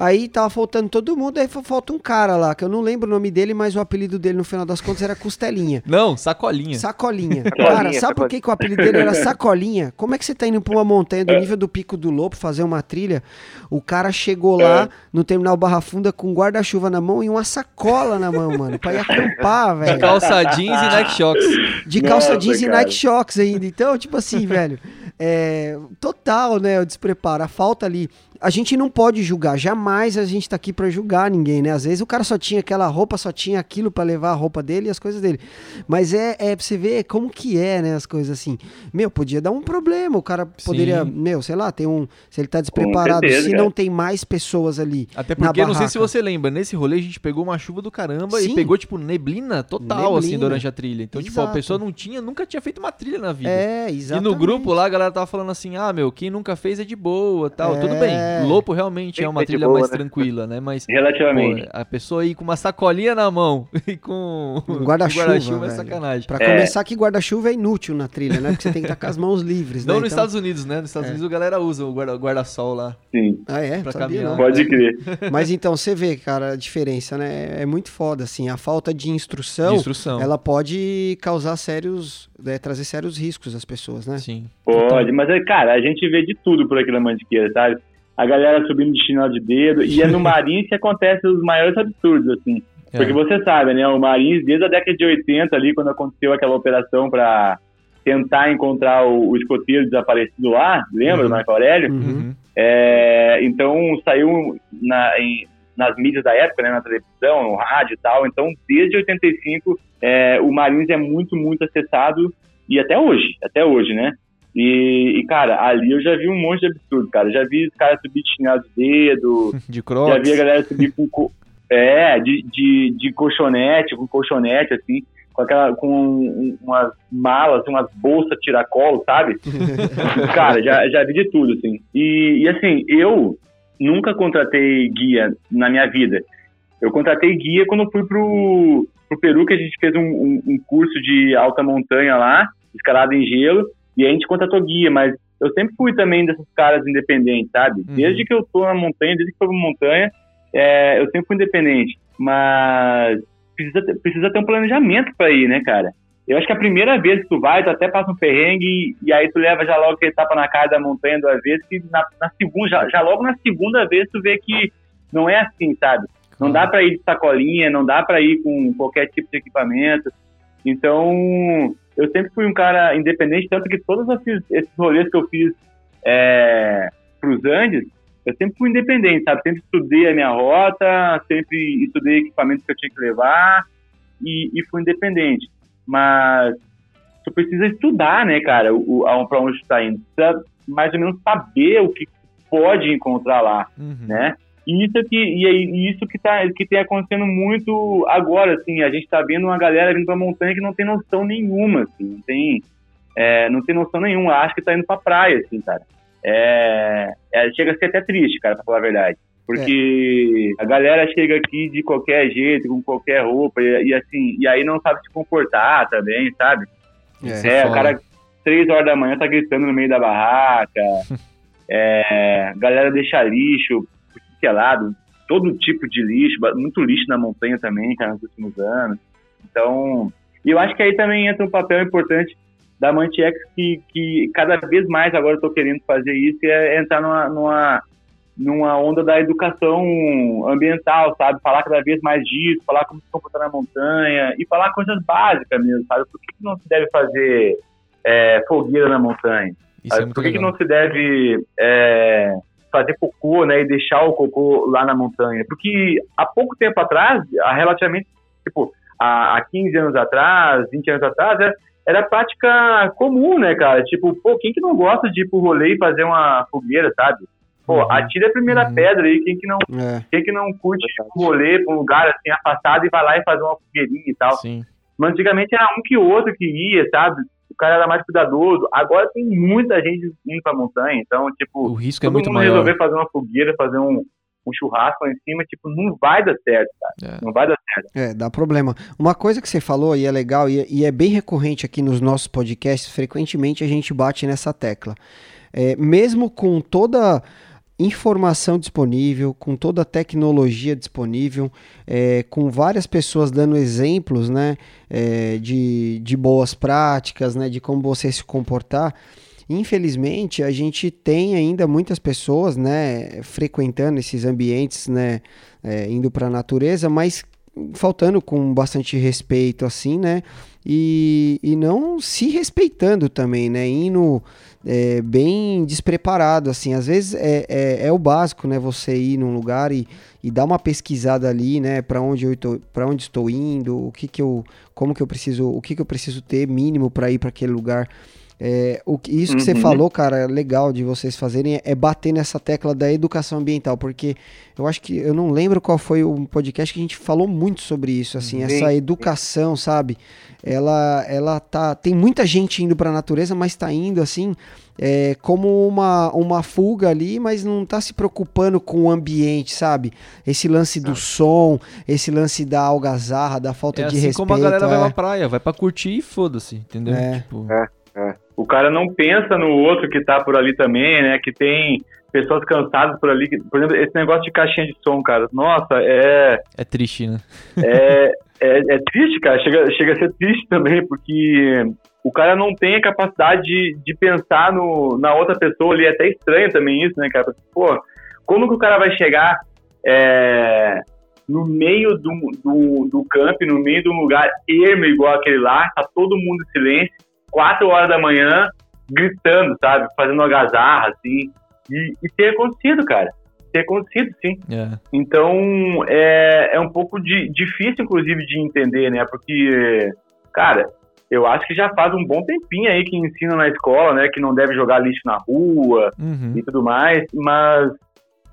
Speaker 4: Aí tava faltando todo mundo, aí falta um cara lá, que eu não lembro o nome dele, mas o apelido dele no final das contas era Costelinha.
Speaker 1: Não, Sacolinha.
Speaker 4: Sacolinha. cara, sabe por que, que o apelido dele era Sacolinha? Como é que você tá indo pra uma montanha do nível do Pico do Lobo fazer uma trilha? O cara chegou lá é. no terminal Barra Funda com um guarda-chuva na mão e uma sacola na mão, mano, pra ir acampar, velho.
Speaker 1: De calça jeans e Nike Shocks.
Speaker 4: De calça Nossa, jeans cara. e Nike Shocks ainda. Então, tipo assim, velho, é, total, né, o despreparo, a falta ali a gente não pode julgar, jamais a gente tá aqui para julgar ninguém, né? Às vezes o cara só tinha aquela roupa, só tinha aquilo para levar a roupa dele e as coisas dele. Mas é, é pra você ver como que é, né? As coisas assim. Meu, podia dar um problema, o cara poderia, Sim. meu, sei lá, tem um. Se ele tá despreparado, certeza, se cara. não tem mais pessoas ali.
Speaker 1: Até porque, não sei se você lembra, nesse rolê a gente pegou uma chuva do caramba Sim. e pegou, tipo, neblina total, neblina. assim, durante a trilha. Então, Exato. tipo, a pessoa não tinha, nunca tinha feito uma trilha na vida.
Speaker 4: É, exatamente.
Speaker 1: E no grupo lá a galera tava falando assim, ah, meu, quem nunca fez é de boa tal. É... Tudo bem. Lopo realmente realmente é uma trilha boa, mais né? tranquila, né? Mas
Speaker 3: relativamente. Pô,
Speaker 1: a pessoa aí com uma sacolinha na mão e com
Speaker 4: um guarda-chuva guarda é sacanagem. Para é. começar que guarda-chuva é inútil na trilha, né? Porque você tem que estar com as mãos livres,
Speaker 1: Não
Speaker 4: né?
Speaker 1: nos então... Estados Unidos, né? Nos Estados é. Unidos a galera usa o guarda-sol lá.
Speaker 3: Sim.
Speaker 4: Ah, é? Pra
Speaker 3: caminhar. Não. Pode crer.
Speaker 4: Mas então você vê, cara, a diferença, né? É muito foda assim, a falta de instrução, de instrução. ela pode causar sérios, é, trazer sérios riscos às pessoas, né?
Speaker 1: Sim.
Speaker 3: Pode, mas cara, a gente vê de tudo por aqui na Mantiqueira, sabe? A galera subindo de chinelo de dedo, e é no Marins que acontece os maiores absurdos, assim. É. Porque você sabe, né, o Marins, desde a década de 80 ali, quando aconteceu aquela operação para tentar encontrar o, o, escoteiro desaparecido lá, lembra, uhum. Marco Aurélio? Uhum. É, então saiu na, em, nas mídias da época, né, na televisão, no rádio e tal. Então, desde 85, é, o Marins é muito, muito acessado e até hoje, até hoje, né? E, e, cara, ali eu já vi um monte de absurdo, cara. Já vi os caras subir chinelo de dedo.
Speaker 1: De crocs.
Speaker 3: Já vi a galera subir com. É, de, de, de colchonete, com colchonete, assim, com aquela. com umas malas, umas bolsas tiracolo, sabe? cara, já, já vi de tudo, assim. E, e assim, eu nunca contratei guia na minha vida. Eu contratei guia quando fui pro, pro Peru, que a gente fez um, um, um curso de alta montanha lá, escalada em gelo. E a gente contratou guia, mas eu sempre fui também desses caras independentes, sabe? Uhum. Desde que eu tô na montanha, desde que eu tô na montanha, é, eu sempre fui independente. Mas precisa ter, precisa ter um planejamento para ir, né, cara? Eu acho que a primeira vez que tu vai, tu até passa um perrengue e, e aí tu leva já logo aquele tapa na cara da montanha duas vezes, que na, na segunda, já, já, logo na segunda vez tu vê que não é assim, sabe? Não dá para ir de sacolinha, não dá para ir com qualquer tipo de equipamento. Então, eu sempre fui um cara independente, tanto que todos esses, esses rolês que eu fiz é, para os Andes, eu sempre fui independente, sabe? Sempre estudei a minha rota, sempre estudei equipamentos que eu tinha que levar e, e fui independente. Mas tu precisa estudar, né, cara, o, o, pra onde tu tá indo. Precisa mais ou menos saber o que pode encontrar lá, uhum. né? E isso que e é isso que tá que tem acontecendo muito agora, assim, a gente tá vendo uma galera vindo pra montanha que não tem noção nenhuma, assim, não tem é, não tem noção nenhuma, acha que tá indo pra praia, assim, cara. É, é, chega a ser até triste, cara, pra falar a verdade. Porque é. a galera chega aqui de qualquer jeito, com qualquer roupa, e, e, assim, e aí não sabe se comportar também, sabe? É, é o cara, três horas da manhã, tá gritando no meio da barraca. é, galera deixa lixo, lado, todo tipo de lixo, muito lixo na montanha também, cara, nos últimos anos. Então, e eu acho que aí também entra um papel importante da Mantiex que, que cada vez mais agora eu tô querendo fazer isso é entrar numa, numa, numa onda da educação ambiental, sabe? Falar cada vez mais disso, falar como se comportar na montanha e falar coisas básicas mesmo, sabe? Por que, que não se deve fazer é, fogueira na montanha? É Por que, que, não se deve é, fazer cocô, né, e deixar o cocô lá na montanha? Porque há pouco tempo atrás, relativamente, tipo, há, há 15 anos atrás, 20 anos atrás, era, era prática comum, né, cara? Tipo, pô, quem que não gosta de ir pro rolê e fazer uma fogueira, sabe? Pô, uhum. atira a primeira uhum. pedra aí, quem que não, é. quem que não curte pro rolê, pra um lugar assim afastado e vai lá e fazer uma fogueirinha e tal. Sim. Mas antigamente era um que outro que ia, sabe? O cara era mais cuidadoso. Agora tem muita gente indo pra montanha, então, tipo,
Speaker 1: o risco é muito mundo maior.
Speaker 3: resolver fazer uma fogueira, fazer um, um churrasco lá em cima, tipo, não vai dar certo, cara. É. Não vai dar certo.
Speaker 4: É, dá problema. Uma coisa que você falou e é legal e, e é bem recorrente aqui nos nossos podcasts, frequentemente a gente bate nessa tecla. É, mesmo com toda informação disponível, com toda a tecnologia disponível, é, com várias pessoas dando exemplos né, é, de, de boas práticas, né, de como você se comportar. Infelizmente, a gente tem ainda muitas pessoas né, frequentando esses ambientes, né, é, indo para a natureza, mas faltando com bastante respeito, assim, né? E, e não se respeitando também, né? Indo é, bem despreparado, assim. Às vezes é, é, é, o básico, né? Você ir num lugar e, e dar uma pesquisada ali, né? Para onde eu para onde estou indo, o que que eu, como que eu preciso, o que que eu preciso ter mínimo para ir para aquele lugar. É, o, isso que uhum. você falou, cara, é legal de vocês fazerem é, é, bater nessa tecla da educação ambiental, porque eu acho que eu não lembro qual foi o podcast que a gente falou muito sobre isso, assim, essa educação, sabe? Ela, ela tá, tem muita gente indo para a natureza, mas está indo assim é, como uma, uma fuga ali, mas não está se preocupando com o ambiente, sabe? Esse lance do som, esse lance da algazarra, da falta
Speaker 1: é
Speaker 4: de
Speaker 1: assim
Speaker 4: respeito.
Speaker 1: como a galera vai pra praia, vai para curtir e foda-se, entendeu?
Speaker 3: É. Tipo... é. É. O cara não pensa no outro que tá por ali também, né? Que tem pessoas cansadas por ali. Por exemplo, esse negócio de caixinha de som, cara. Nossa, é.
Speaker 1: É triste, né?
Speaker 3: É, é, é triste, cara. Chega, chega a ser triste também, porque o cara não tem a capacidade de, de pensar no, na outra pessoa ali. É até estranho também isso, né, cara? Pô, como que o cara vai chegar é, no meio do, do, do camp, no meio de um lugar ermo igual aquele lá, tá todo mundo em silêncio, quatro horas da manhã, gritando, sabe? Fazendo algazarra, assim. E, e ter acontecido, cara. Ter acontecido, sim. É. Então, é, é um pouco de, difícil, inclusive, de entender, né? Porque, cara, eu acho que já faz um bom tempinho aí que ensina na escola, né? Que não deve jogar lixo na rua uhum. e tudo mais, mas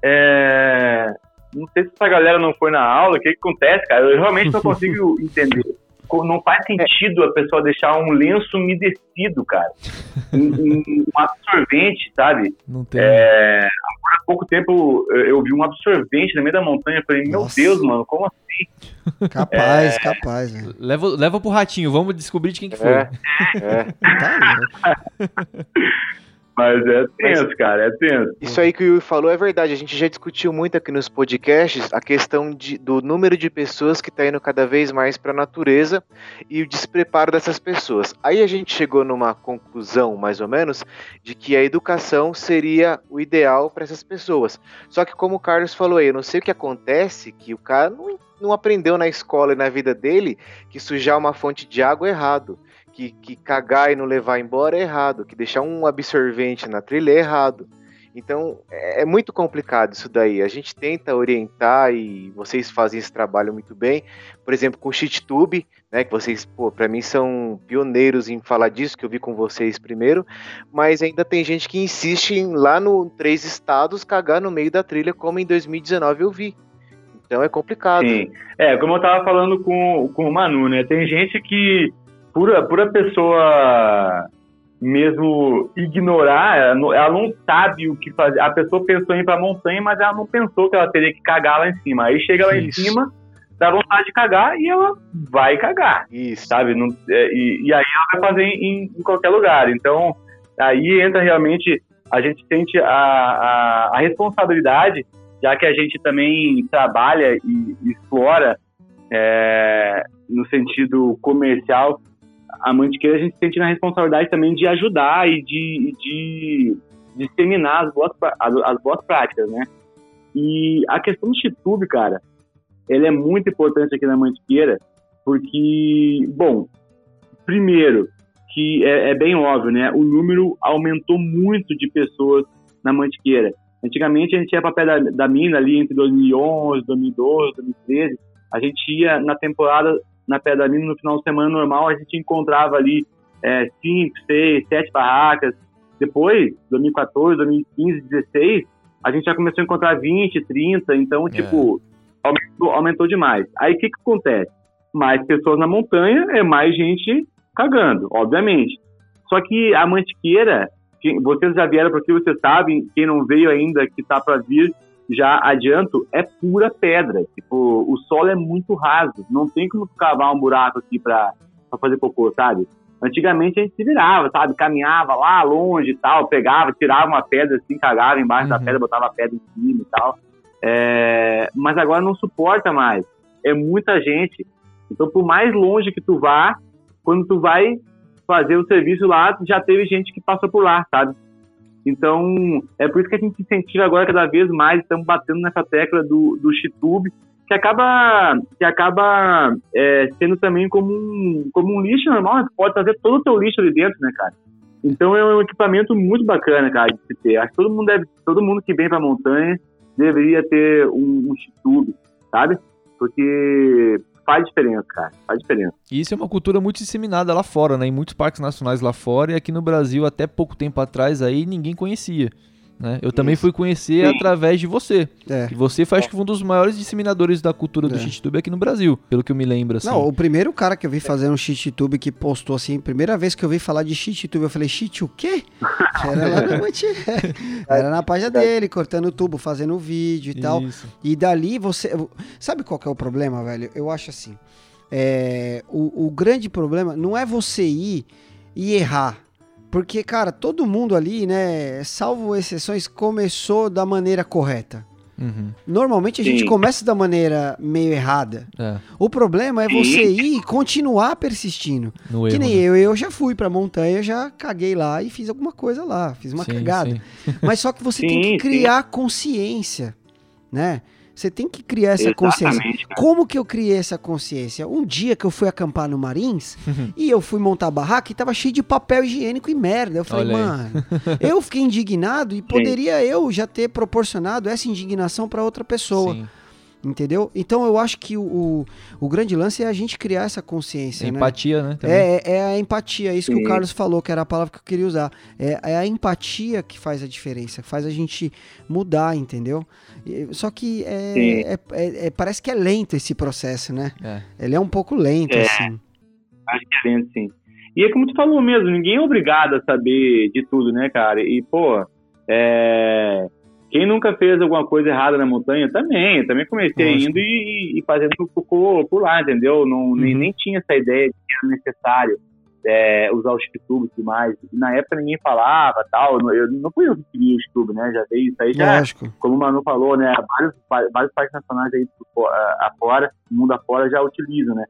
Speaker 3: é, não sei se essa galera não foi na aula, o que, que acontece, cara? Eu realmente não consigo entender não faz sentido a pessoa deixar um lenço umedecido, cara. um, um, absorvente, sabe?
Speaker 1: Não tem.
Speaker 3: É, há pouco tempo eu vi um absorvente no meio da montanha. Eu falei, meu Nossa. Deus, mano, como assim?
Speaker 4: Capaz, é... capaz. Né?
Speaker 1: Leva, leva pro ratinho, vamos descobrir de quem que foi. É, é.
Speaker 3: tá Mas é tenso, cara, é tenso.
Speaker 5: Isso aí que o Yuri falou é verdade. A gente já discutiu muito aqui nos podcasts a questão de, do número de pessoas que está indo cada vez mais para a natureza e o despreparo dessas pessoas. Aí a gente chegou numa conclusão, mais ou menos, de que a educação seria o ideal para essas pessoas. Só que, como o Carlos falou aí, eu não sei o que acontece, que o cara não, não aprendeu na escola e na vida dele que sujar uma fonte de água é errado que, que cagar e não levar embora é errado, que deixar um absorvente na trilha é errado. Então é, é muito complicado isso daí. A gente tenta orientar e vocês fazem esse trabalho muito bem. Por exemplo, com o SheetTube, né, que vocês, para mim são pioneiros em falar disso, que eu vi com vocês primeiro, mas ainda tem gente que insiste em lá no três estados cagar no meio da trilha, como em 2019 eu vi. Então é complicado.
Speaker 3: Sim. É, como eu tava falando com, com o Manu, né? Tem gente que, por, por a pessoa mesmo ignorar, ela não, ela não sabe o que fazer. A pessoa pensou em ir pra montanha, mas ela não pensou que ela teria que cagar lá em cima. Aí chega lá Isso. em cima, dá vontade de cagar e ela vai cagar. Isso. Sabe? Não, é, e, e, aí ela vai fazer em, em, qualquer lugar. Então, aí entra realmente, a gente sente a, a, a responsabilidade, já que a gente também trabalha e, e explora é, no sentido comercial a Mantiqueira a gente sente na responsabilidade também de ajudar e de, de disseminar as boas, as, as boas práticas, né? E a questão do Chitube, cara, ele é muito importante aqui na Mantiqueira, porque, bom, primeiro, que é, é, bem óbvio, né? O número aumentou muito de pessoas na Mantiqueira. Antigamente a gente ia para pé da, da mina ali entre 2011, 2012, 2013. A gente ia na temporada na Pedra da Mina no final de semana normal, a gente encontrava ali é, cinco, seis, sete barracas. Depois, 2014, 2015, 2016, a gente já começou a encontrar 20, 30, então, é. tipo, aumentou, aumentou demais. Aí o que, que acontece? Mais pessoas na montanha é mais gente cagando, obviamente. Só que a mantiqueira, vocês já vieram porque vocês sabem, quem não veio ainda, que tá para vir, já adianto, é pura pedra. Tipo, o solo é muito raso. Não tem como cavar um buraco aqui pra, pra fazer cocô, sabe? Antigamente a gente se virava, sabe? Caminhava lá longe e tal, pegava, tirava uma pedra assim, cagava embaixo uhum. da pedra, botava a pedra em cima e tal. É... Mas agora não suporta mais. É muita gente. Então, por mais longe que tu vá, quando tu vai fazer o serviço lá, já teve gente que passou por lá, sabe? Então, é por isso que a gente incentiva agora cada vez mais, estamos batendo nessa tecla do, do Chitube, que acaba, que acaba é, sendo também como um, como um lixo normal, né? pode trazer todo o teu lixo ali dentro, né, cara? Então é um equipamento muito bacana, cara, de se ter. Acho que todo mundo, deve, todo mundo que vem pra montanha deveria ter um, um sabe? Porque faz diferença, cara. Faz diferença.
Speaker 1: E isso é uma cultura muito disseminada lá fora, né? Em muitos parques nacionais lá fora e aqui no Brasil, até pouco tempo atrás, aí ninguém conhecia. Né? Eu também fui conhecer Sim. através de você. É. E você foi, acho que, um dos maiores disseminadores da cultura do é. SheetTube aqui no Brasil, pelo que eu me lembro. Assim.
Speaker 4: Não, o primeiro cara que eu vi fazer um SheetTube que postou assim, primeira vez que eu vi falar de SheetTube, eu falei, Sheet o quê? Era lá na Era na página dele, cortando o tubo, fazendo vídeo e tal. E dali você. Sabe qual que é o problema, velho? Eu acho assim. É, o, o grande problema não é você ir e errar porque, cara, todo mundo ali, né, salvo exceções, começou da maneira correta. Uhum. Normalmente a Sim. gente começa da maneira meio errada. É. O problema é você ir e continuar persistindo. No que erro, nem né? eu, eu já fui pra montanha, já caguei lá e fiz alguma coisa lá, fiz uma sim, cagada. Sim. Mas só que você sim, tem que criar consciência, né? Você tem que criar essa Exatamente, consciência. Cara. Como que eu criei essa consciência? Um dia que eu fui acampar no Marins e eu fui montar a barraca e tava cheio de papel higiênico e merda. Eu falei, mano, eu fiquei indignado e poderia Sim. eu já ter proporcionado essa indignação para outra pessoa. Sim. Entendeu? Então eu acho que o, o, grande lance é a gente criar essa consciência. É
Speaker 1: né? Empatia, né?
Speaker 4: É, é, a empatia, isso Sim. que o Carlos falou, que era a palavra que eu queria usar. É, é, a empatia que faz a diferença, faz a gente mudar, entendeu? Só que é, é, é, é, parece que é lento esse processo, né? Ele é um pouco lento, assim.
Speaker 3: Acho que é lento, sim. E é como tu falou mesmo, ninguém é obrigado a saber de tudo, né, cara? E, pô, é quem nunca fez alguma coisa errada na montanha também. Eu também comecei Nossa. indo e, e fazendo cocô por lá, entendeu? Não, uhum. nem, nem tinha essa ideia de que era necessário é, usar o YouTube e mais. na época ninguém falava tal. Eu não fui eu que queria o YouTube, né? Já veio isso aí já. Lógico. Como o Manu falou, né? Vários, vários parques nacionais aí afora, mundo afora, já utilizam, né?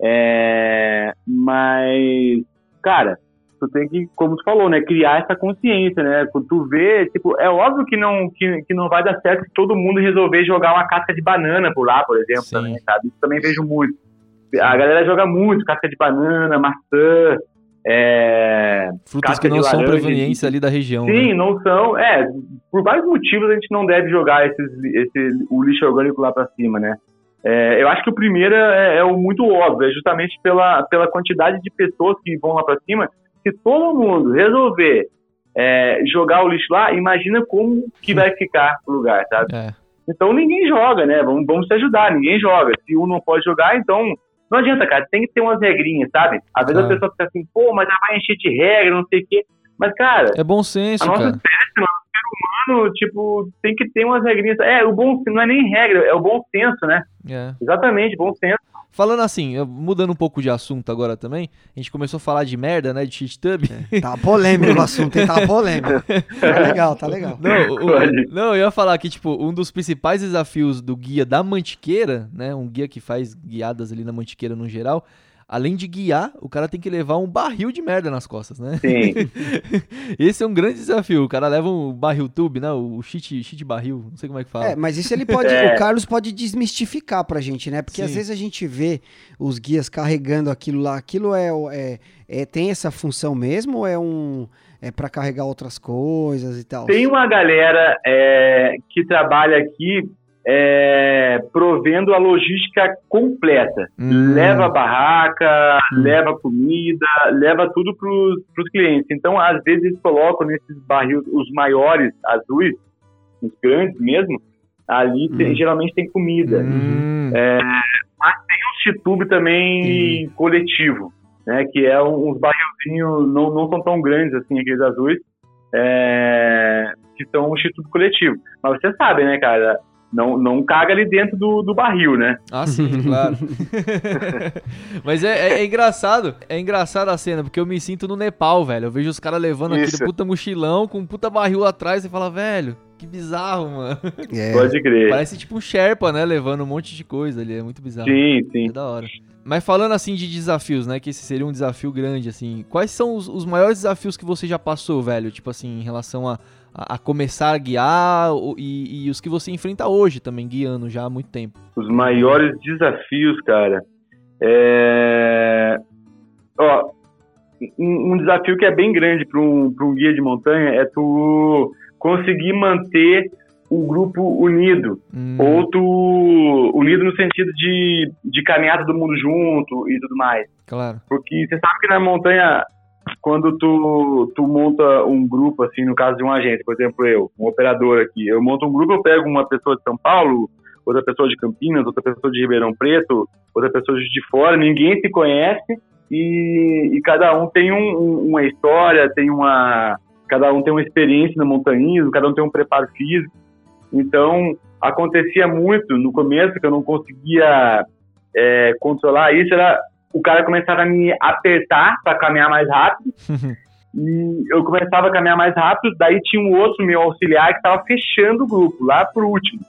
Speaker 3: É, mas, cara, tu tem que, como tu falou, né, criar essa consciência, né? Quando tu vê, tipo, é óbvio que não, que, que não vai dar certo se todo mundo resolver jogar uma casca de banana por lá, por exemplo, também, sabe? Isso também vejo muito. A galera joga muito casca de banana, maçã, É,
Speaker 1: Frutas que não são provenientes ali da região.
Speaker 3: Sim,
Speaker 1: né?
Speaker 3: não são. É, por vários motivos a gente não deve jogar esses, esse, o lixo orgânico lá para cima, né? É, eu acho que o primeiro é, é, o muito óbvio, é justamente pela, pela quantidade de pessoas que vão lá para cima. Se todo mundo resolver é, jogar o lixo lá, imagina como que vai ficar o lugar, sabe? É. Então ninguém joga, né? Vamos, vamos se ajudar, ninguém joga. Se um não pode jogar, então não adianta, cara, tem que ter umas regrinhas, sabe? Às vezes a pessoa fica assim, pô, mas já vai encher de regra, não sei o quê. Mas, cara.
Speaker 1: É bom senso,
Speaker 3: a nossa
Speaker 1: cara.
Speaker 3: espécie, humano, tipo, tem que ter umas regrinhas. É, o bom não é nem regra, é o bom senso, né? É. Exatamente, bom senso.
Speaker 1: Falando assim, mudando um pouco de assunto agora também, a gente começou a falar de merda, né, de shit tub.
Speaker 4: É, tá polêmico o assunto, hein? Tá polêmico. Tá legal, tá legal.
Speaker 1: Não, o, não, eu ia falar que, tipo, um dos principais desafios do guia da Mantiqueira, né, um guia que faz guiadas ali na Mantiqueira no geral, além de guiar, o cara tem que levar um barril de merda nas costas, né?
Speaker 3: Sim.
Speaker 1: Esse é um grande desafio. O cara leva um barril tube, né? O shit, shit barril, não sei como é que fala.
Speaker 4: É, mas isso ele pode, é. o Carlos pode desmistificar pra gente, né? Porque Sim. às vezes a gente vê os guias carregando aquilo lá, aquilo é, é, é tem essa função mesmo ou é um é para carregar outras coisas e tal?
Speaker 3: Tem uma galera é, que trabalha aqui é, provendo a logística completa. Hum. Leva barraca, hum. leva comida, leva tudo para os clientes. Então, às vezes, eles colocam nesses barris, os maiores azuis, os grandes mesmo, ali hum. tem, geralmente tem comida. Hum. É, mas tem um chitube também coletivo, né, que é uns barrilzinhos, não, não são tão grandes assim, aqueles azuis, é, que são um chitube coletivo. Mas você sabe, né, cara, não, não caga ali dentro do, do barril, né?
Speaker 1: Ah, sim, claro. Mas é, é, é, engraçado, é engraçado a cena, porque eu me sinto no Nepal, velho. Eu vejo os caras levando Isso. aquele puta mochilão com um puta barril atrás e fala, velho, que bizarro, mano.
Speaker 3: É. Pode crer.
Speaker 1: Parece tipo um Sherpa, né? Levando um monte de coisa ali. É muito bizarro.
Speaker 3: Sim, sim.
Speaker 1: É da hora. Mas falando assim de desafios, né? Que esse seria um desafio grande, assim. Quais são os, os maiores desafios que você já passou, velho? Tipo assim, em relação a a, a começar a guiar e, e, os que você enfrenta hoje também, guiando já há muito tempo?
Speaker 3: Os maiores desafios, cara. É... Ó, um, um desafio que é bem grande para um, um guia de montanha é tu conseguir manter o grupo unido. Hum. Ou tu unido no sentido de, de caminhar todo mundo junto e tudo mais.
Speaker 1: Claro.
Speaker 3: Porque você sabe que na montanha quando tu, tu monta um grupo, assim, no caso de um agente, por exemplo, eu, um operador aqui, eu monto um grupo, eu pego uma pessoa de São Paulo, outra pessoa de Campinas, outra pessoa de Ribeirão Preto, outra pessoa de fora, ninguém se conhece e, e cada um tem um, uma história, tem uma, cada um tem uma experiência no montanhismo, cada um tem um preparo físico. Então, acontecia muito no começo que eu não conseguia é, controlar isso, era o cara começava a me apertar para caminhar mais rápido. e eu começava a caminhar mais rápido, daí tinha um outro meu auxiliar que estava fechando o grupo, lá por último.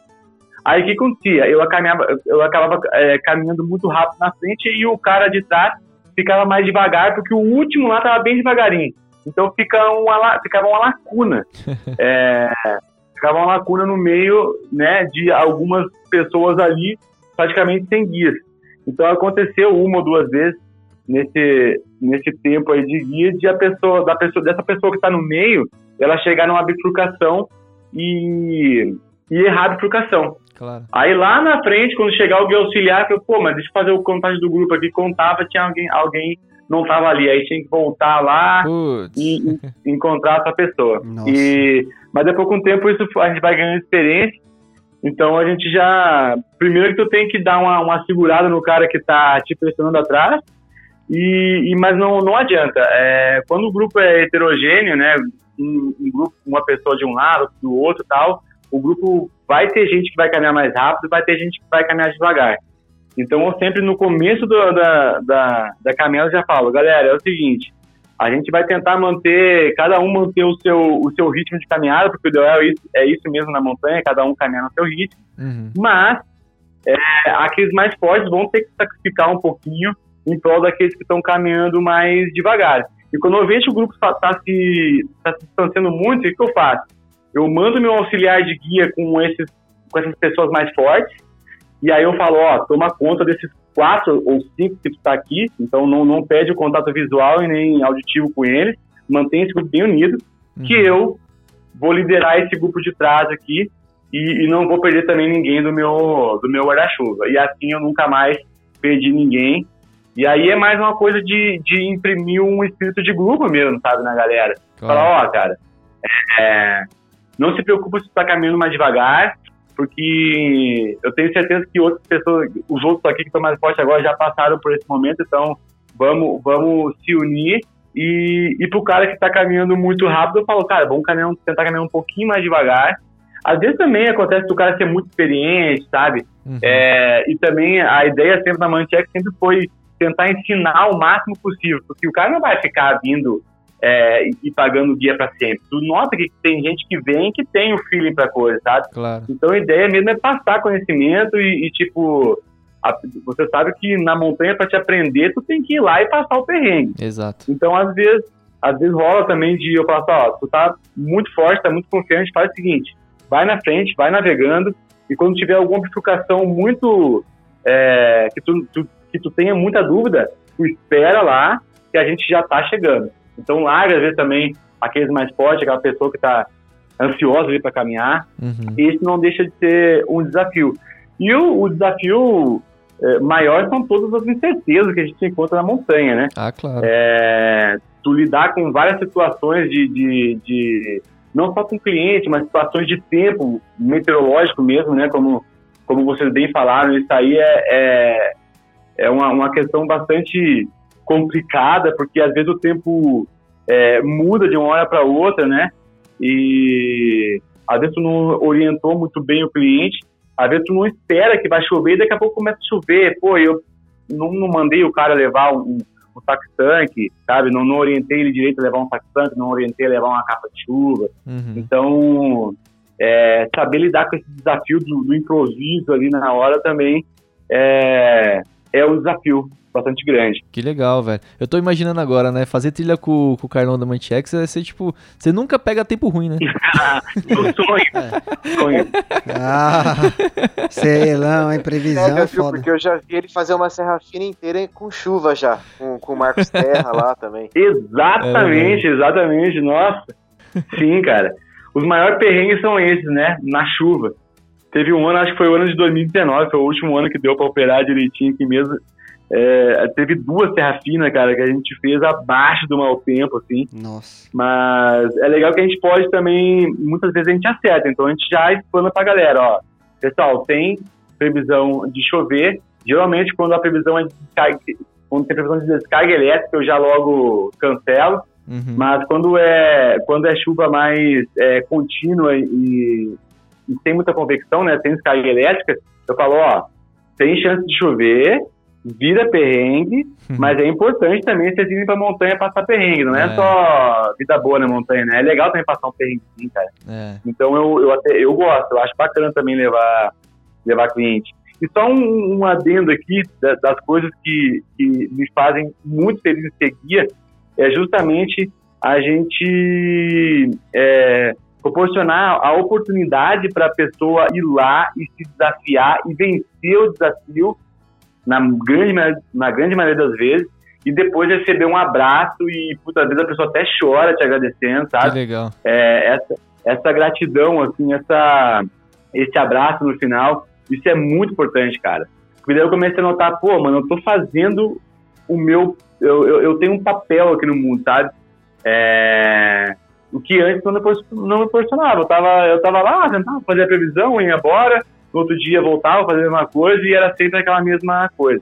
Speaker 3: Aí o que acontecia? Eu, caminhava, eu acabava é, caminhando muito rápido na frente e o cara de trás ficava mais devagar, porque o último lá estava bem devagarinho. Então fica uma, ficava uma lacuna. é, ficava uma lacuna no meio né, de algumas pessoas ali, praticamente sem guias. Então aconteceu uma ou duas vezes nesse, nesse tempo aí de guia de a pessoa, da pessoa, dessa pessoa que está no meio, ela chegar numa bifurcação e, e errar a bifurcação.
Speaker 1: Claro.
Speaker 3: Aí lá na frente, quando chegar alguém auxiliar, eu, pô, mas deixa eu fazer o contagem do grupo aqui, contava, tinha alguém, alguém não tava ali, aí tinha que voltar lá e, e, encontrar essa pessoa. E, mas depois com o tempo isso a gente vai ganhando experiência então a gente já. Primeiro que tu tem que dar uma, uma segurada no cara que tá te pressionando atrás, e, e mas não, não adianta. É, quando o grupo é heterogêneo, né? Um, um, grupo, uma pessoa de um lado, do outro tal, o grupo vai ter gente que vai caminhar mais rápido, vai ter gente que vai caminhar devagar. Então eu sempre no começo do, da, da, da caminhada já falo, galera, é o seguinte, a gente vai tentar manter, cada um manter o seu, o seu ritmo de caminhada, porque o ideal é isso, é isso mesmo na montanha, cada um caminhar no seu ritmo. Uhum. Mas é, aqueles mais fortes vão ter que sacrificar um pouquinho em prol daqueles que estão caminhando mais devagar. E quando eu vejo que o grupo está tá se, tá se distanciando muito, o que, que eu faço? Eu mando meu auxiliar de guia com, esses, com essas pessoas mais fortes, e aí eu falo, ó, toma conta desses quatro ou cinco que está aqui, então não, não pede o contato visual e nem auditivo com eles, mantém esse grupo bem unido, uhum. que eu vou liderar esse grupo de trás aqui e, e, não vou perder também ninguém do meu, do meu guarda-chuva. E assim eu nunca mais perdi ninguém. E aí é mais uma coisa de, de imprimir um espírito de grupo mesmo, sabe, na galera. Claro. Falar, ó, oh, cara, é, não se preocupe se está caminhando mais devagar, porque eu tenho certeza que outras pessoas, os outros aqui que estão mais fortes agora já passaram por esse momento, então vamos, vamos se unir. E, e pro cara que está caminhando muito rápido, eu falo, cara, vamos caminhar, tentar caminhar um pouquinho mais devagar. Às vezes também acontece do cara ser muito experiente, sabe? Uhum. É, e também a ideia sempre da Manchek sempre foi tentar ensinar o máximo possível, porque o cara não vai ficar vindo é, e pagando guia para sempre. Tu nota que tem gente que vem que tem o feeling pra coisa, sabe?
Speaker 1: Claro.
Speaker 3: Então a ideia mesmo é passar conhecimento e, e tipo, a, você sabe que na montanha para te aprender, tu tem que ir lá e passar o perrengue.
Speaker 1: Exato.
Speaker 3: Então às vezes, às vezes rola também de eu falar, ó, tu tá muito forte, tá muito confiante, faz o seguinte, vai na frente, vai navegando e quando tiver alguma bifurcação muito é, que tu, tu, que tu tenha muita dúvida, tu espera lá que a gente já tá chegando. Então larga às vezes também aqueles mais fortes, aquela pessoa que está ansiosa para caminhar. Uhum. Isso não deixa de ser um desafio. E o, o desafio é, maior são todas as incertezas que a gente encontra na montanha, né?
Speaker 1: Ah, claro.
Speaker 3: É, tu lidar com várias situações de, de, de, não só com cliente, mas situações de tempo meteorológico mesmo, né? Como, como vocês bem falaram, isso aí é, é, é uma, uma questão bastante complicada, porque às vezes o tempo é, muda de uma hora para outra, né? E às vezes tu não orientou muito bem o cliente, às vezes tu não espera que vai chover e daqui a pouco começa a chover. Pô, eu não, não mandei o cara levar um, um sax-tanque, sabe? Não, não orientei ele direito a levar um sax-tanque, não orientei a levar uma capa de chuva. Uhum. Então, é, saber lidar com esse desafio do, do improviso ali na hora também é, é um desafio bastante grande.
Speaker 1: Que legal, velho. Eu tô imaginando agora, né? Fazer trilha com, com o Carlão da Manchex vai ser tipo. Você nunca pega tempo ruim, né?
Speaker 3: sonho. sonho.
Speaker 4: Ah, sei lá, a imprevisão é, é foda.
Speaker 5: Porque eu já vi ele fazer uma serra fina inteira com chuva já. Com, com o Marcos Terra lá também.
Speaker 3: Exatamente, é, exatamente. Nossa. Sim, cara. Os maiores perrengues são esses, né? Na chuva. Teve um ano, acho que foi o ano de 2019, foi o último ano que deu para operar direitinho aqui mesmo. É, teve duas terra fina, cara, que a gente fez abaixo do mau tempo, assim.
Speaker 4: Nossa.
Speaker 3: Mas é legal que a gente pode também, muitas vezes a gente acerta, então a gente já explana pra galera, ó. Pessoal, tem previsão de chover. Geralmente, quando a previsão é de descarga, quando tem previsão de descarga elétrica, eu já logo cancelo. Uhum. Mas quando é, quando é chuva mais é, contínua e, e tem muita convecção, né? Tem descarga elétrica, eu falo, ó, tem chance de chover, vira perrengue, uhum. mas é importante também vocês irem pra montanha passar perrengue. Não é, é, só vida boa na montanha, né? É legal também passar um perrengue sim, cara. É. Então eu, eu até eu gosto, eu acho bacana também levar, levar cliente. E só um, um adendo aqui das coisas que, que me fazem muito feliz em ser guia é justamente a gente é, proporcionar a oportunidade para a pessoa ir lá e se desafiar e vencer o desafio na grande, na grande maioria das vezes, e depois receber um abraço e, puta, às vezes a pessoa até chora te agradecendo, sabe?
Speaker 1: Que legal.
Speaker 3: É, essa, essa gratidão, assim, essa, esse abraço no final, isso é muito importante, cara. Porque daí eu comecei a notar, pô, mano, eu tô fazendo o meu. Eu, eu, eu tenho um papel aqui no mundo, sabe? É, o que antes não me, não me proporcionava. Eu tava, eu tava lá, tentava fazer a previsão, ia embora, no outro dia voltava, fazia a mesma coisa e era sempre aquela mesma coisa.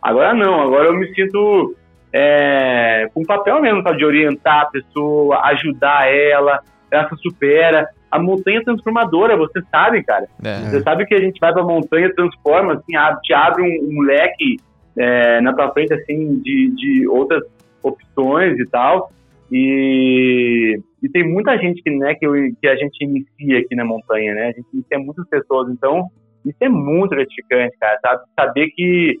Speaker 3: Agora não, agora eu me sinto é, com papel mesmo, sabe, de orientar a pessoa, ajudar ela, ela se supera. A montanha é transformadora, você sabe, cara. É. Você sabe que a gente vai pra montanha, transforma, assim, te abre um, um leque é, na tua frente, assim, de, de outras opções e tal. E, e tem muita gente que, né, que, eu, que a gente inicia aqui na montanha, né? A gente inicia muitas pessoas, então isso é muito gratificante, cara, sabe? Saber que,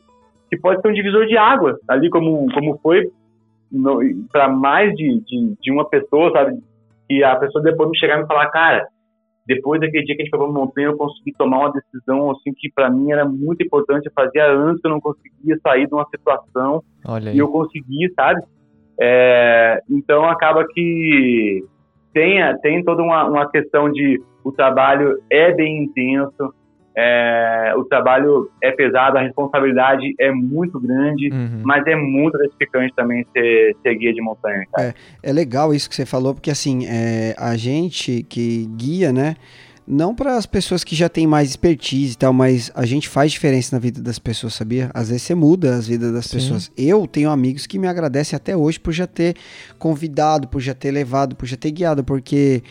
Speaker 3: que pode ser um divisor de água, ali como, como foi para mais de, de, de, uma pessoa, sabe? Que a pessoa depois me chegar e me falar, cara, depois daquele dia que a gente foi pra montanha, eu consegui tomar uma decisão assim que para mim era muito importante. Eu fazia anos que eu não conseguia sair de uma situação e eu consegui, sabe? É, então acaba que tem, tem toda uma, uma questão de o trabalho é bem intenso, é, o trabalho é pesado, a responsabilidade é muito grande, uhum. mas é muito gratificante também ser, ser guia de montanha.
Speaker 4: É, é, legal isso que você falou, porque assim, é, a gente que guia, né? Não para as pessoas que já têm mais expertise e tal, mas a gente faz diferença na vida das pessoas, sabia? Às vezes você muda as vidas das Sim. pessoas. Eu tenho amigos que me agradecem até hoje por já ter convidado, por já ter levado, por já ter guiado, porque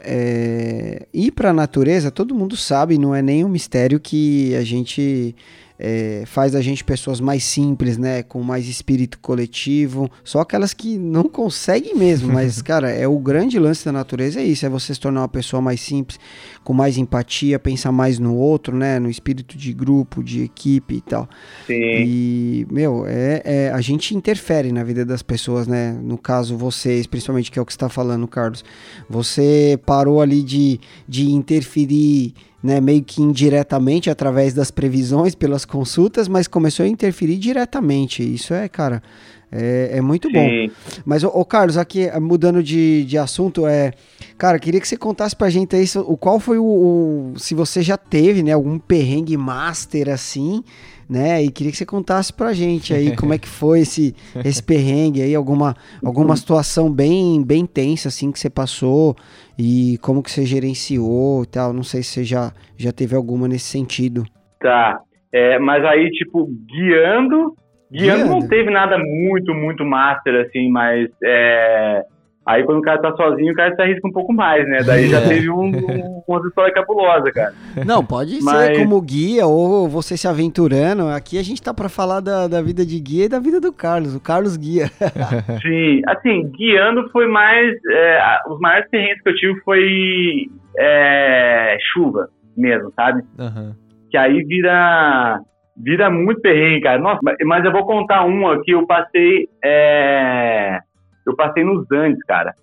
Speaker 4: é, ir para a natureza, todo mundo sabe, não é nenhum mistério que a gente é, faz a gente pessoas mais simples, né? Com mais espírito coletivo. Só aquelas que não conseguem mesmo. Mas, cara, é o grande lance da natureza é isso: é você se tornar uma pessoa mais simples, com mais empatia, pensar mais no outro, né? No espírito de grupo, de equipe e tal. Sim. E, meu, é, é a gente interfere na vida das pessoas, né? No caso, vocês, principalmente, que é o que está falando, Carlos. Você parou ali de, de interferir né, meio que indiretamente através das previsões, pelas consultas, mas começou a interferir diretamente. Isso é, cara, é, é muito Sim. bom. Mas, ô, ô, Carlos, aqui mudando de, de assunto, é, cara, queria que você contasse pra gente aí o qual foi o, o se você já teve, né, algum perrengue master assim, né? E queria que você contasse pra gente aí como é que foi esse, esse perrengue aí, alguma, alguma situação bem, bem tensa assim que você passou e como que você gerenciou e tal. Não sei se você já, já teve alguma nesse sentido.
Speaker 3: Tá. É, mas aí, tipo, guiando, guiando, guiando, não teve nada muito, muito master, assim, mas é, Aí quando o cara tá sozinho, o cara se arrisca um pouco mais, né? Daí já é. teve um, um, uma história cabulosa, cara.
Speaker 4: Não, pode Mas... ser como guia ou você se aventurando. Aqui a gente tá para falar da, da vida de guia e da vida do Carlos. O Carlos guia.
Speaker 3: Sim, assim, guiando foi mais. É, os maiores terrenos que eu tive foi é, chuva mesmo, sabe? Uhum. Que aí vira vira muito perrengue, cara. Nossa, mas eu vou contar um aqui. Eu passei é, eu passei nos Andes, cara.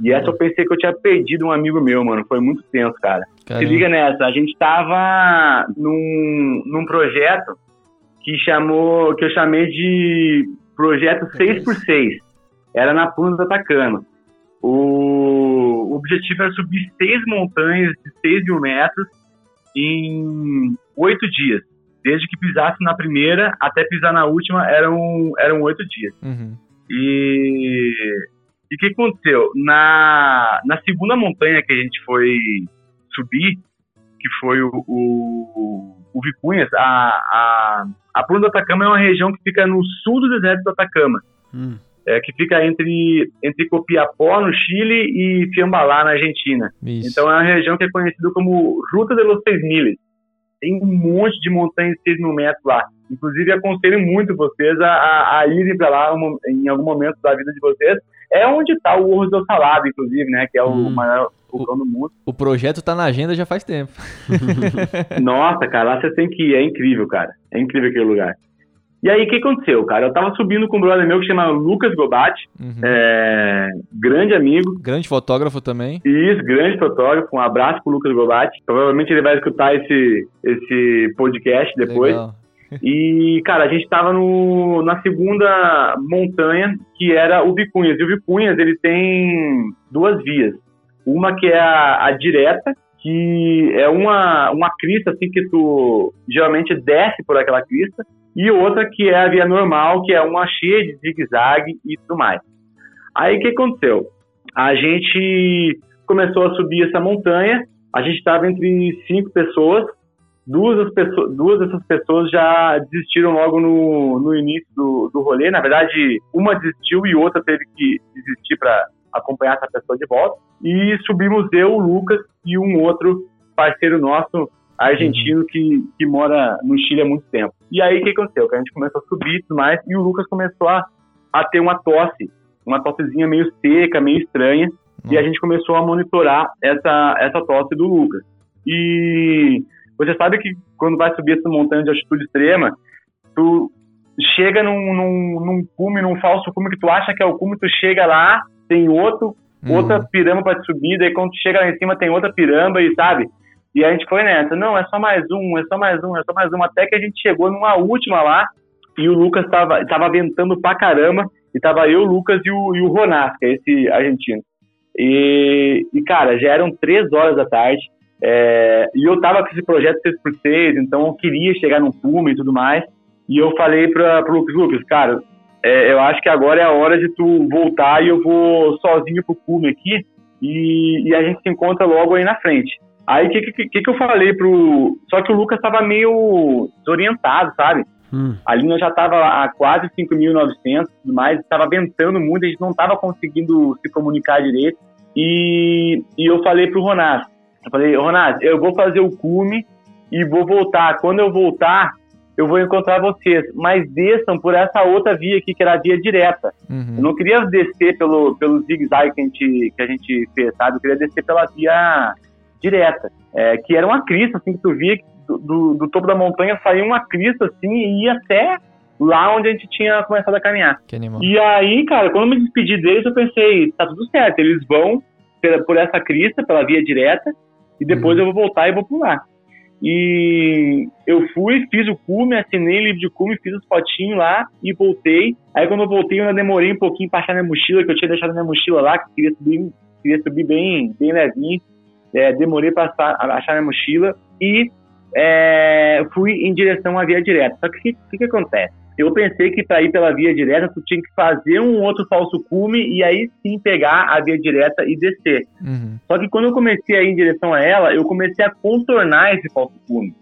Speaker 3: E essa eu pensei que eu tinha perdido um amigo meu, mano. Foi muito tenso, cara. Caramba. Se liga nessa, a gente tava num, num projeto que chamou, que eu chamei de projeto 6x6. Era na Puna do Atacama. O, o objetivo era subir seis montanhas de 6 mil metros em oito dias. Desde que pisasse na primeira até pisar na última, eram eram oito dias. Uhum. E o que aconteceu? Na, na segunda montanha que a gente foi subir, que foi o, o, o Vicunhas, a, a, a Puna do Atacama é uma região que fica no sul do deserto do Atacama. Hum. É, que fica entre, entre Copiapó, no Chile, e Fiambalá, na Argentina. Isso. Então é uma região que é conhecida como Ruta de los Seis Miles. Tem um monte de montanhas de 6 mil metros lá. Inclusive, aconselho muito vocês a, a, a irem para lá um, em algum momento da vida de vocês. É onde está o Urso do Salado, inclusive, né? Que é o hum. maior vulcão do mundo.
Speaker 1: O projeto está na agenda já faz tempo.
Speaker 3: Nossa, cara, lá você tem que ir. É incrível, cara. É incrível aquele lugar. E aí, o que aconteceu, cara? Eu tava subindo com um brother meu que chama Lucas Gobati, uhum. é, grande amigo.
Speaker 1: Grande fotógrafo também.
Speaker 3: Isso, grande fotógrafo. Um abraço pro Lucas Gobati. Provavelmente ele vai escutar esse, esse podcast depois. Legal. E, cara, a gente tava no, na segunda montanha, que era o Vicunhas. E o Vicunhas, ele tem duas vias. Uma que é a, a direta, que é uma, uma crista, assim, que tu geralmente desce por aquela crista. E outra que é a via normal, que é uma cheia de zigue-zague e tudo mais. Aí, o que aconteceu? A gente começou a subir essa montanha, a gente estava entre cinco pessoas, duas, pessoas, duas dessas pessoas já desistiram logo no, no início do, do rolê. Na verdade, uma desistiu e outra teve que desistir para acompanhar essa pessoa de volta. E subimos eu, o Lucas e um outro parceiro nosso, argentino, que, que mora no Chile há muito tempo. E aí, o que aconteceu? Que a gente começou a subir e tudo mais, e o Lucas começou a, a ter uma tosse, uma tossezinha meio seca, meio estranha, uhum. e a gente começou a monitorar essa, essa tosse do Lucas. E você sabe que quando vai subir essa montanha de altitude extrema, tu chega num, num, num cume, num falso cume que tu acha que é o cume, tu chega lá, tem outro uhum. outra piramba para subir, daí quando chega lá em cima tem outra piramba e sabe? E a gente foi nessa, não, é só mais um, é só mais um, é só mais um, até que a gente chegou numa última lá e o Lucas tava, tava ventando pra caramba e tava eu, o Lucas e o, e o Ronas, que é esse argentino. E, e, cara, já eram três horas da tarde é, e eu tava com esse projeto 6x6, então eu queria chegar no Puma e tudo mais. E eu falei para pro Lucas, Lucas, cara, é, eu acho que agora é a hora de tu voltar e eu vou sozinho pro Puma aqui e, e a gente se encontra logo aí na frente. Aí o que, que, que, eu falei pro. Só que o Lucas tava meio desorientado, sabe? Hum. A linha já estava a quase 5.900 e tudo mais, estava ventando muito, a gente não estava conseguindo se comunicar direito. E, e eu falei pro Ronás, eu falei, Ronás, eu vou fazer o cume e vou voltar. Quando eu voltar, eu vou encontrar vocês, mas desçam por essa outra via aqui, que era a via direta. Uhum. Eu não queria descer pelo, pelo zigue-zague que a, gente, que a gente fez, sabe? Eu queria descer pela via direta, é, que era uma crista, assim, que tu via do, do, do, topo da montanha saía uma crista, assim, e ia até lá onde a gente tinha começado a caminhar. E aí, cara, quando eu me despedi deles, eu pensei, tá tudo certo, eles vão por essa crista, pela via direta, e depois uhum. eu vou voltar e vou pular. E eu fui, fiz o cume, assinei o livro de cume, fiz os fotinhos lá e voltei. Aí quando eu voltei, eu ainda demorei um pouquinho pra achar minha mochila, que eu tinha deixado minha mochila lá, que queria subir, queria subir bem, bem levinho. É, demorei pra achar minha mochila e é, fui em direção à via direta. Só que o que, que acontece? Eu pensei que para ir pela via direta tu tinha que fazer um outro falso cume e aí sim pegar a via direta e descer. Uhum. Só que quando eu comecei a ir em direção a ela, eu comecei a contornar esse falso cume.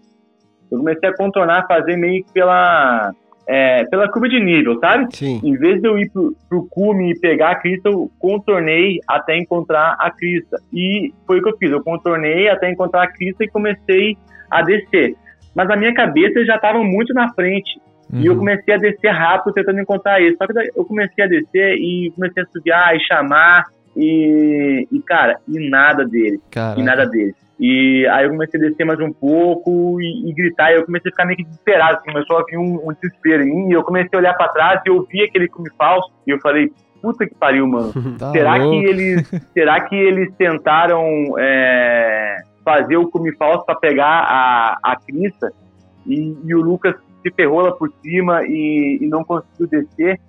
Speaker 3: Eu comecei a contornar, fazer meio que pela é, pela curva de nível, sabe? Sim. Em vez de eu ir pro, pro cume e pegar a crista, eu contornei até encontrar a crista. E foi o que eu fiz. Eu contornei até encontrar a crista e comecei a descer. Mas a minha cabeça já estava muito na frente. Uhum. E eu uhum. comecei a descer rápido tentando encontrar ele. Só que eu comecei a descer e comecei a subiar e chamar. E, e cara, e nada dele. Caraca. E nada dele. E aí eu comecei a descer mais um pouco e, e, gritar. E eu comecei a ficar meio que desesperado. Assim, começou a vir um, um desespero em mim. E eu comecei a olhar para trás e eu vi aquele cume falso. E eu falei, puta que pariu, mano. Tá será, que eles, será que eles tentaram é, fazer o cume falso para pegar a, a crista? E, e, o Lucas se ferrou lá por cima e, e não conseguiu descer.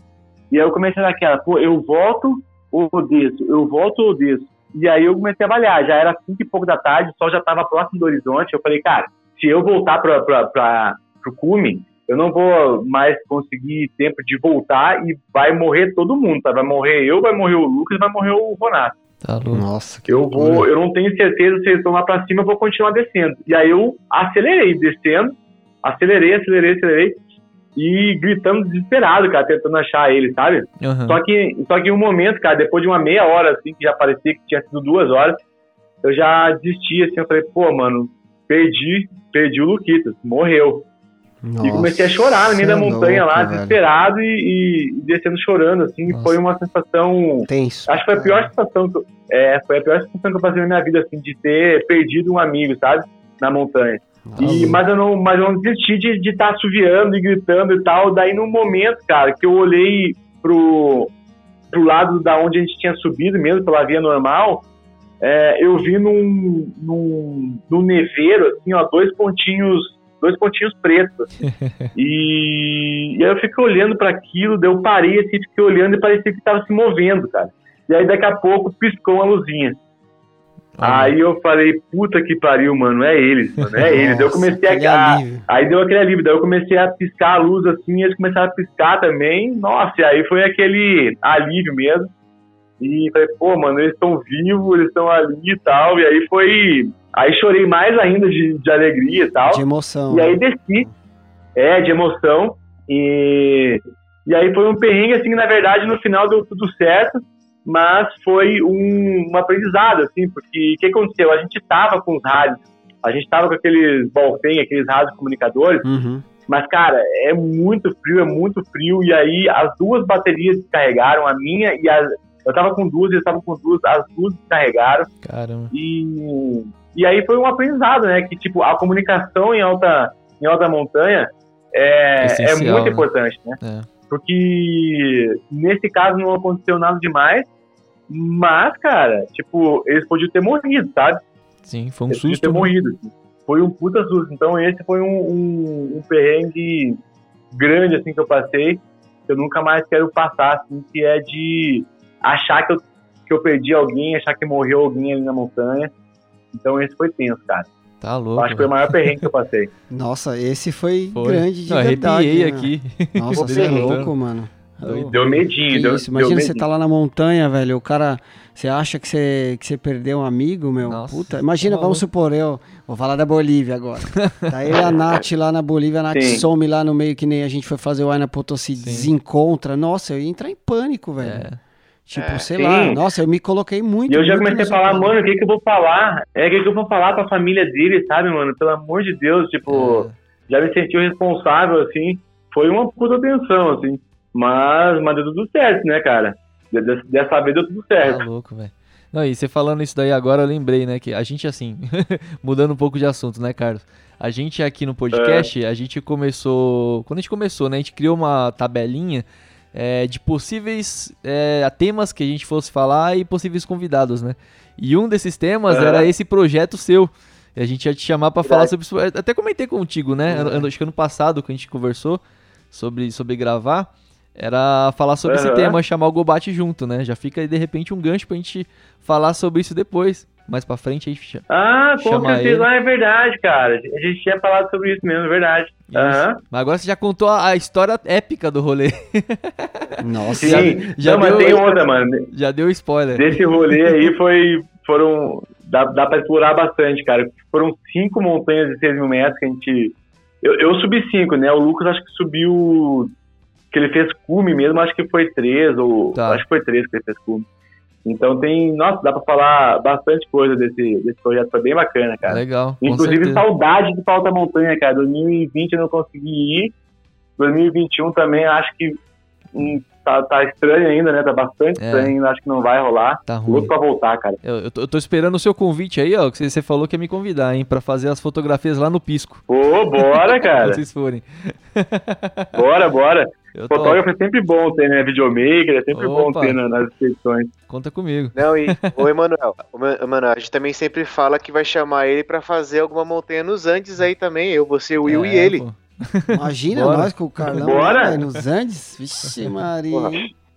Speaker 3: E aí eu comecei naquela, pô, eu volto ou desço? Eu volto ou desço? E aí eu comecei a avaliar, já era cinco e pouco da tarde, o sol já estava próximo do horizonte. Eu falei, cara, se eu voltar para o cume, eu não vou mais conseguir tempo de voltar e vai morrer todo mundo, tá? Vai morrer eu, vai morrer o Lucas, vai morrer o Ronato.
Speaker 1: Tá
Speaker 4: Nossa,
Speaker 3: que eu vou, eu não tenho certeza se eles estão lá para cima, eu vou continuar descendo. E aí eu acelerei descendo acelerei, acelerei, acelerei. E gritando desesperado, cara, tentando achar ele, sabe? Uhum. Só, que, só que em um momento, cara, depois de uma meia hora, assim, que já parecia que tinha sido duas horas, eu já desisti, assim, eu falei, pô, mano, perdi, perdi o Luquitas, morreu. Nossa, e comecei a chorar no meio da montanha louco, lá, velho. desesperado e, e, descendo chorando, assim, Nossa. foi uma sensação...
Speaker 4: Tenso.
Speaker 3: Acho que foi a pior sensação que eu, é, foi a pior sensação que eu passei na minha vida, assim, de ter perdido um amigo, sabe? Na montanha. E, mas eu não, mas eu não desisti de estar tá assoviando e gritando e tal. Daí no momento, cara, que eu olhei pro, pro lado da onde a gente tinha subido mesmo, pela via normal, é, eu vi num, num, num neveiro, assim, ó, dois pontinhos, dois pontinhos pretos. Assim. e, e, aí eu fiquei olhando para aquilo, daí eu parei assim, fiquei olhando e parecia que estava se movendo, cara. E aí daqui a pouco piscou uma luzinha. Aí eu falei, puta que pariu, mano, é eles, mano, é eles. Eu comecei a. Aí deu aquele alívio, daí eu comecei a piscar a luz assim, eles começaram a piscar também. Nossa, e aí foi aquele alívio mesmo. E falei, pô, mano, eles estão vivos, eles estão ali e tal. E aí foi. Aí chorei mais ainda de, de alegria e tal.
Speaker 4: De emoção.
Speaker 3: E aí desci. É, de emoção. E, e aí foi um perrengue, assim, na verdade, no final deu tudo certo mas foi um, um aprendizado, assim, porque o que aconteceu? A gente estava com os rádios, a gente estava com aqueles Balfen, aqueles rádios comunicadores, uhum. mas, cara, é muito frio, é muito frio, e aí as duas baterias descarregaram, a minha e a. Eu tava com duas, eles estavam com duas, as duas descarregaram.
Speaker 1: Caramba.
Speaker 3: E, e aí foi um aprendizado, né? Que, tipo, a comunicação em alta, em alta montanha é, é muito né? importante, né? É. Porque nesse caso não aconteceu nada demais, Mas, cara, tipo, eles podiam ter morrido, sabe?
Speaker 1: Sim, foi um
Speaker 3: eles
Speaker 1: susto.
Speaker 3: ter
Speaker 1: né?
Speaker 3: morrido. assim. Foi um puta susto. Então esse foi um, um, um perrengue grande, assim, que eu passei. Que eu nunca mais quero passar, assim, que é de achar que eu, que eu perdi alguém, achar que morreu alguém ali na montanha. Então esse foi tenso, cara.
Speaker 1: Tá louco.
Speaker 3: acho que foi o maior perrengue que eu passei.
Speaker 4: Nossa, esse foi,
Speaker 1: Foi.
Speaker 4: grande de
Speaker 1: Não,
Speaker 4: verdade.
Speaker 1: arrepiei
Speaker 4: né?
Speaker 1: aqui.
Speaker 4: Nossa,
Speaker 1: Você
Speaker 4: é louco, mano.
Speaker 1: Doido.
Speaker 3: Deu medinho, deu,
Speaker 4: isso,
Speaker 3: deu
Speaker 4: imagina você
Speaker 3: medinho.
Speaker 4: tá lá na montanha, velho, o cara, você acha que você, que você perdeu um amigo, meu,
Speaker 1: Nossa,
Speaker 4: puta, imagina,
Speaker 1: tá
Speaker 4: vamos supor, eu, vou falar da Bolívia agora, tá eu e a Nath lá na Bolívia, a Nath
Speaker 3: Sim.
Speaker 4: some lá no meio que nem a gente foi fazer o Aina Potosí,
Speaker 1: Sim.
Speaker 4: desencontra, nossa, eu ia entrar em pânico, velho,
Speaker 1: É.
Speaker 4: tipo,
Speaker 5: É,
Speaker 4: sei
Speaker 3: sim.
Speaker 4: lá, nossa, eu me coloquei muito,
Speaker 3: E eu já comecei a falar, mano, o que que eu vou falar? É, o que que eu vou falar pra família dele, sabe, mano? Pelo amor de Deus, tipo, já me senti o responsável, assim. Foi uma puta tensão, assim. Mas, mas deu tudo certo, né, cara? De- de- Dessa vez deu tudo certo.
Speaker 1: Tá louco, velho. Não, e você falando isso daí agora, eu lembrei, né, que a gente, assim, mudando um pouco de assunto, né, Carlos? A gente aqui no podcast, a gente começou. Quando a gente começou, né, a gente criou uma tabelinha é, de possíveis é, temas que a gente fosse falar e possíveis convidados, né? E um desses temas era esse projeto seu. E a gente ia te chamar pra falar sobre isso. Até comentei contigo, né? Ano- Acho que ano passado que a gente conversou sobre, sobre gravar. Era falar sobre esse
Speaker 3: Aham.
Speaker 1: tema, chamar o Gobate junto, né? Já fica aí de repente um gancho pra gente falar sobre isso depois. Mais pra frente aí.
Speaker 3: Ah, com
Speaker 1: Chama
Speaker 3: certeza.
Speaker 1: ele.
Speaker 3: Ah, é verdade, cara. A gente tinha falado sobre isso mesmo, é verdade. Aham.
Speaker 1: Mas agora você já contou a, a história épica do rolê.
Speaker 4: Nossa,
Speaker 3: Sim.
Speaker 1: já
Speaker 3: Não, mas
Speaker 1: deu-
Speaker 3: tem outra, mano.
Speaker 1: já deu spoiler.
Speaker 3: Desse rolê aí foi. Foram. Dá, dá pra explorar bastante, cara. Foram cinco montanhas de 6 mil metros que a gente. Eu, eu subi cinco, né? O Lucas acho que subiu. Que ele fez cume mesmo, acho que foi três, ou.
Speaker 1: Tá.
Speaker 3: Acho que foi três que ele fez cume. Então tem. Nossa, dá pra falar bastante coisa desse, desse projeto, foi bem bacana, cara.
Speaker 1: Legal.
Speaker 3: Inclusive, saudade de Falta Montanha, cara. 2020 eu não consegui ir. 2021 também acho que hum, tá, tá estranho ainda, né? Tá bastante
Speaker 1: É.
Speaker 3: estranho ainda, acho que não vai rolar.
Speaker 1: Tá ruim.
Speaker 3: Louco pra voltar, cara.
Speaker 1: Eu, eu tô, eu tô esperando o seu convite aí, ó. Que você- falou que ia me convidar, hein? Pra fazer as fotografias lá no Pisco.
Speaker 3: Ô, bora, cara.
Speaker 1: vocês forem.
Speaker 3: bora, bora.
Speaker 1: Eu tô,
Speaker 3: Fotógrafo é sempre bom ter, né? Videomaker é sempre bom
Speaker 1: Opa.
Speaker 3: ter na- nas expedições.
Speaker 1: conta comigo.
Speaker 5: Não, e o Emanuel, o Ma- Emanuel, a gente também sempre fala que vai chamar ele pra fazer alguma montanha nos Andes aí também, eu, você, o Will
Speaker 1: É,
Speaker 5: e ele.
Speaker 1: pô.
Speaker 4: imagina
Speaker 1: Bora.
Speaker 4: nós com o Carlão
Speaker 3: Bora.
Speaker 4: velho, nos Andes, vixe Maria?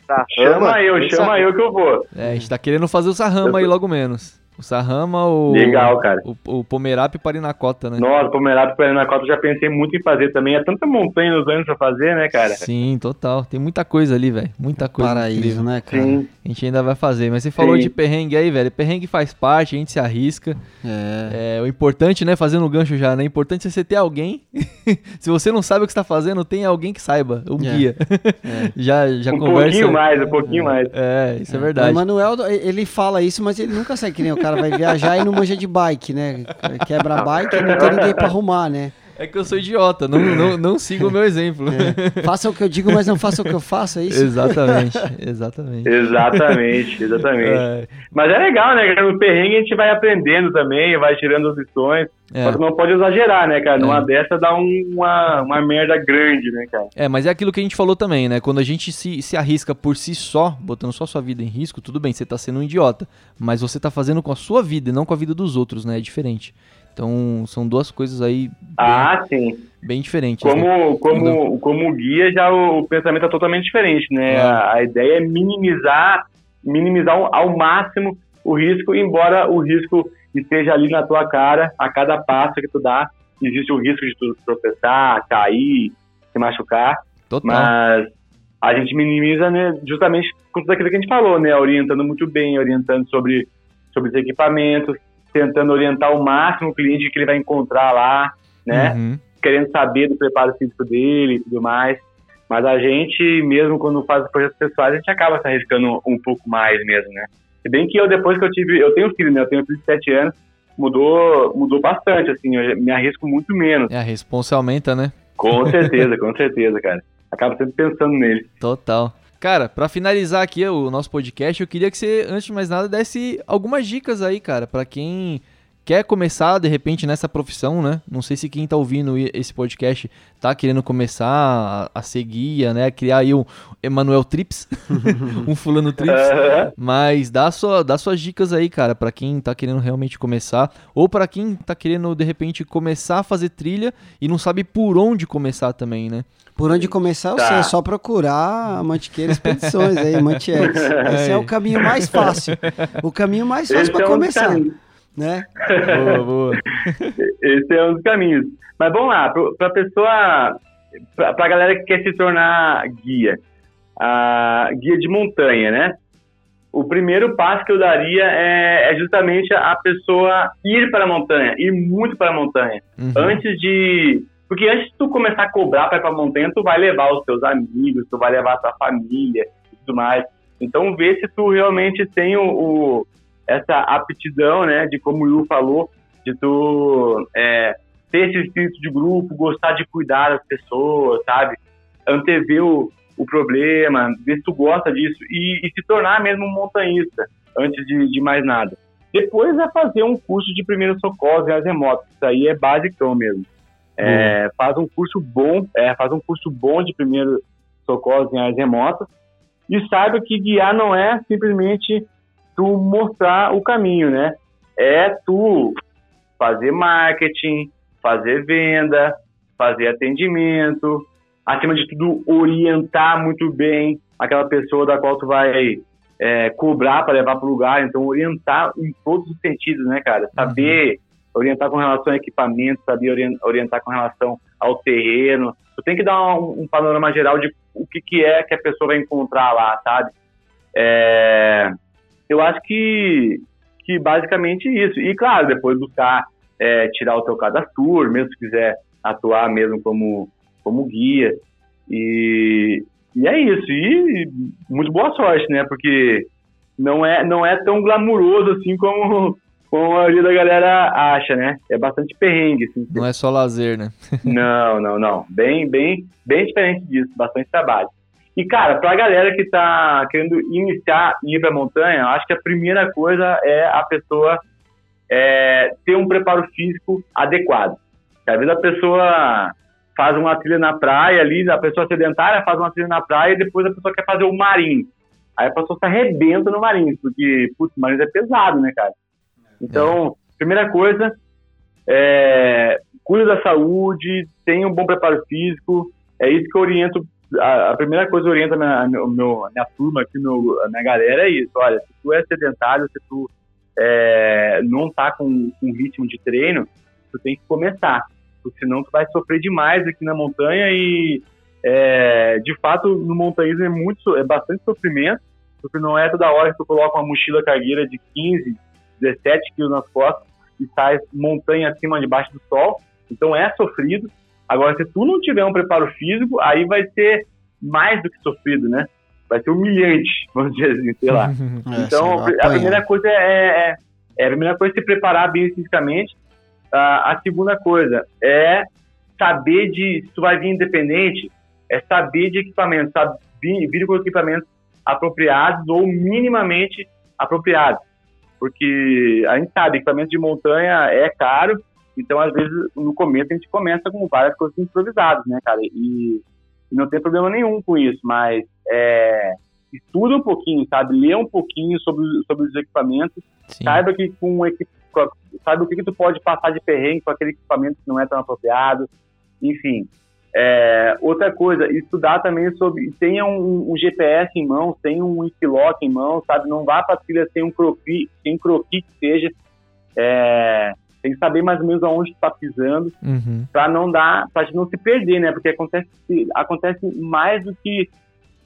Speaker 5: Tá,
Speaker 3: Chama eu, chama eu que eu vou.
Speaker 1: É, a gente tá querendo fazer o Sarrama aí logo menos. O Sarrama, o.
Speaker 3: Legal, cara.
Speaker 1: O, o Pomerap e Parinacota, né?
Speaker 3: Nossa, Pomerado na Cota eu já pensei muito em fazer também. É tanta montanha nos anos pra fazer, né, cara?
Speaker 1: Sim, total. Tem muita coisa ali, velho. Muita coisa.
Speaker 4: Paraíso,
Speaker 1: incrível.
Speaker 4: né, cara?
Speaker 3: Sim.
Speaker 1: A gente ainda vai fazer. Mas você falou
Speaker 3: Sim.
Speaker 1: de perrengue aí, velho. Perrengue faz parte, a gente se arrisca.
Speaker 4: É.
Speaker 1: É, o importante, né, fazendo o gancho já, né? O importante é você ter alguém. se você não sabe o que está fazendo, tem alguém que saiba, um
Speaker 4: É.
Speaker 1: guia.
Speaker 4: É.
Speaker 1: já já
Speaker 3: Um
Speaker 1: conversa.
Speaker 3: pouquinho mais, um pouquinho mais.
Speaker 1: É, isso é,
Speaker 4: O
Speaker 1: verdade.
Speaker 4: Emanuel, ele fala isso, mas ele nunca sai que nem o cara vai viajar e não manja de bike, né? Quebra a bike e não tem ninguém pra arrumar, né?
Speaker 1: É que eu sou idiota, não, não, não siga o meu exemplo.
Speaker 4: É. Faça o que eu digo, mas não faça o que eu faço, é isso?
Speaker 1: exatamente, exatamente.
Speaker 3: Exatamente, exatamente.
Speaker 1: É,
Speaker 3: Mas é legal, né, cara? No perrengue a gente vai aprendendo também, vai tirando as lições.
Speaker 1: é.
Speaker 3: Só que não pode exagerar, né, cara? Numa
Speaker 1: É.
Speaker 3: dessa dá um- uma, uma merda grande, né, cara?
Speaker 1: É, mas é aquilo que a gente falou também, né? Quando a gente se, se arrisca por si só, botando só sua vida em risco, tudo bem, você tá sendo um idiota. Mas você tá fazendo com a sua vida e não com a vida dos outros, né? É diferente. Então, são duas coisas aí bem,
Speaker 3: Ah, sim.
Speaker 1: bem diferentes. né?
Speaker 3: Como, como, como guia, já o, o pensamento é totalmente diferente, né?
Speaker 1: Claro.
Speaker 3: A, a ideia é minimizar, minimizar ao, ao máximo o risco, embora o risco esteja ali na tua cara a cada passo que tu dá. Existe o risco de tu tropeçar, cair, se machucar.
Speaker 1: Total.
Speaker 3: Mas a gente minimiza, né, justamente com tudo aquilo que a gente falou, né, orientando muito bem, orientando sobre, sobre os equipamentos, tentando orientar ao máximo o cliente que ele vai encontrar lá, né,
Speaker 1: Uhum.
Speaker 3: querendo saber do preparo físico dele e tudo mais. Mas a gente, mesmo quando faz os projetos pessoais, a gente acaba se arriscando um pouco mais mesmo, né. Se bem que eu, depois que eu tive, eu tenho filho, né, eu tenho filho de 7 anos, mudou, mudou bastante, assim, eu me arrisco muito menos.
Speaker 1: É, a responsa aumenta, né?
Speaker 3: Com certeza, com certeza, cara. Acaba sempre pensando nele.
Speaker 1: Total. Cara, pra finalizar aqui o nosso podcast, eu queria que você, antes de mais nada, desse algumas dicas aí, cara, pra quem quer começar de repente nessa profissão, né? Não sei se quem tá ouvindo esse podcast tá querendo começar a, a ser guia, né? Criar aí um Emanuel Trips, um fulano Trips. Mas dá, sua, dá suas dicas aí, cara, para quem tá querendo realmente começar ou para quem tá querendo de repente começar a fazer trilha e não sabe por onde começar também, né?
Speaker 4: Por onde começar, tá. sei, é só procurar a Mantiqueira Expedições aí, Mantiex. Esse é. é o caminho mais fácil. O caminho mais fácil para é começar. Um né?
Speaker 3: boa, boa. Esse é um dos caminhos. Mas vamos lá, para a pessoa, para a galera que quer se tornar guia, a guia de montanha, né? O primeiro passo que eu daria é, é justamente a pessoa ir para a montanha, ir muito para a montanha. Uhum. Antes de. Porque antes de tu começar a cobrar para ir para a montanha, tu vai levar os teus amigos, tu vai levar a tua família e tudo mais. Então, vê se tu realmente tem o, o essa aptidão, né, de como o Will falou, de tu é, ter esse espírito de grupo, gostar de cuidar das pessoas, sabe? Antever o, o problema, ver se tu gosta disso e, e se tornar mesmo um montanhista, antes de, de, mais nada. Depois é fazer um curso de primeiros socorros em as remotas, isso aí é basicão mesmo. É, uhum. Faz um curso bom, é, faz um curso bom de primeiros socorros em áreas remotas e saiba que guiar não é simplesmente tu mostrar o caminho, né? É tu fazer marketing, fazer venda, fazer atendimento, acima de tudo orientar muito bem aquela pessoa da qual tu vai é, cobrar para levar para o lugar, então orientar em todos os sentidos, né, cara? Saber uhum. orientar com relação ao equipamento, saber orientar com relação ao terreno. Tu tem que dar um, um panorama geral de o que, que é que a pessoa vai encontrar lá, sabe? É, eu acho que, que basicamente isso. E, claro, depois buscar é, tirar o teu cadastro, mesmo se quiser atuar mesmo como, como guia. E, e é isso. E muito boa sorte, né? Porque não é, não é tão glamuroso assim como, como a maioria da galera acha, né? É bastante perrengue, assim.
Speaker 1: Não é só lazer, né?
Speaker 3: não, não, não. Bem, bem, bem diferente disso. Bastante trabalho. E, cara, pra galera que tá querendo iniciar e ir pra montanha, acho que a primeira coisa é a pessoa é, ter um preparo físico adequado. Às vezes a pessoa faz uma trilha na praia ali, a pessoa sedentária faz uma trilha na praia e depois a pessoa quer fazer o marinho. Aí a pessoa se arrebenta no marinho, porque, putz, o marinho é pesado, né, cara? Então, primeira coisa, é, cuida da saúde, tenha um bom preparo físico, é isso que eu oriento a, primeira coisa que orienta minha, meu, minha turma aqui, meu, a minha galera é isso. Olha, se tu é sedentário, se tu é, não tá com, com ritmo de treino, tu tem que começar. Porque senão tu vai sofrer demais aqui na montanha e é, de fato no montanhismo é muito é bastante sofrimento, porque não é toda hora que tu coloca uma mochila cargueira de 15, 17 quilos nas costas e sai montanha acima debaixo do sol. Então é sofrido. Agora, se tu não tiver um preparo físico, aí vai ser mais do que sofrido, né? Vai ser humilhante, vamos dizer assim, sei lá. É, então, a primeira coisa é, é, é, a primeira coisa é se preparar bem fisicamente. A, a segunda coisa é saber de, se tu vai vir independente, é saber de equipamento, sabe? Vir com equipamentos apropriados ou minimamente apropriados. Porque a gente sabe, equipamento de montanha é caro, então, às vezes, no começo a gente começa com várias coisas improvisadas, né, cara? E, e não tem problema nenhum com isso, mas é, estuda um pouquinho, sabe? Lê um pouquinho sobre, sobre os equipamentos, Sim. saiba que com sabe o que, que tu pode passar de perrengue com aquele equipamento que não é tão apropriado, enfim. É, outra coisa, estudar também sobre. Tenha um, um, GPS em mãos, tenha um Wikiloc em mãos, sabe? Não vá para a trilha sem um croquis, sem um croquis que seja. É, tem que saber mais ou menos aonde está pisando, uhum. para não dar, para não se perder, né? Porque acontece, acontece mais do que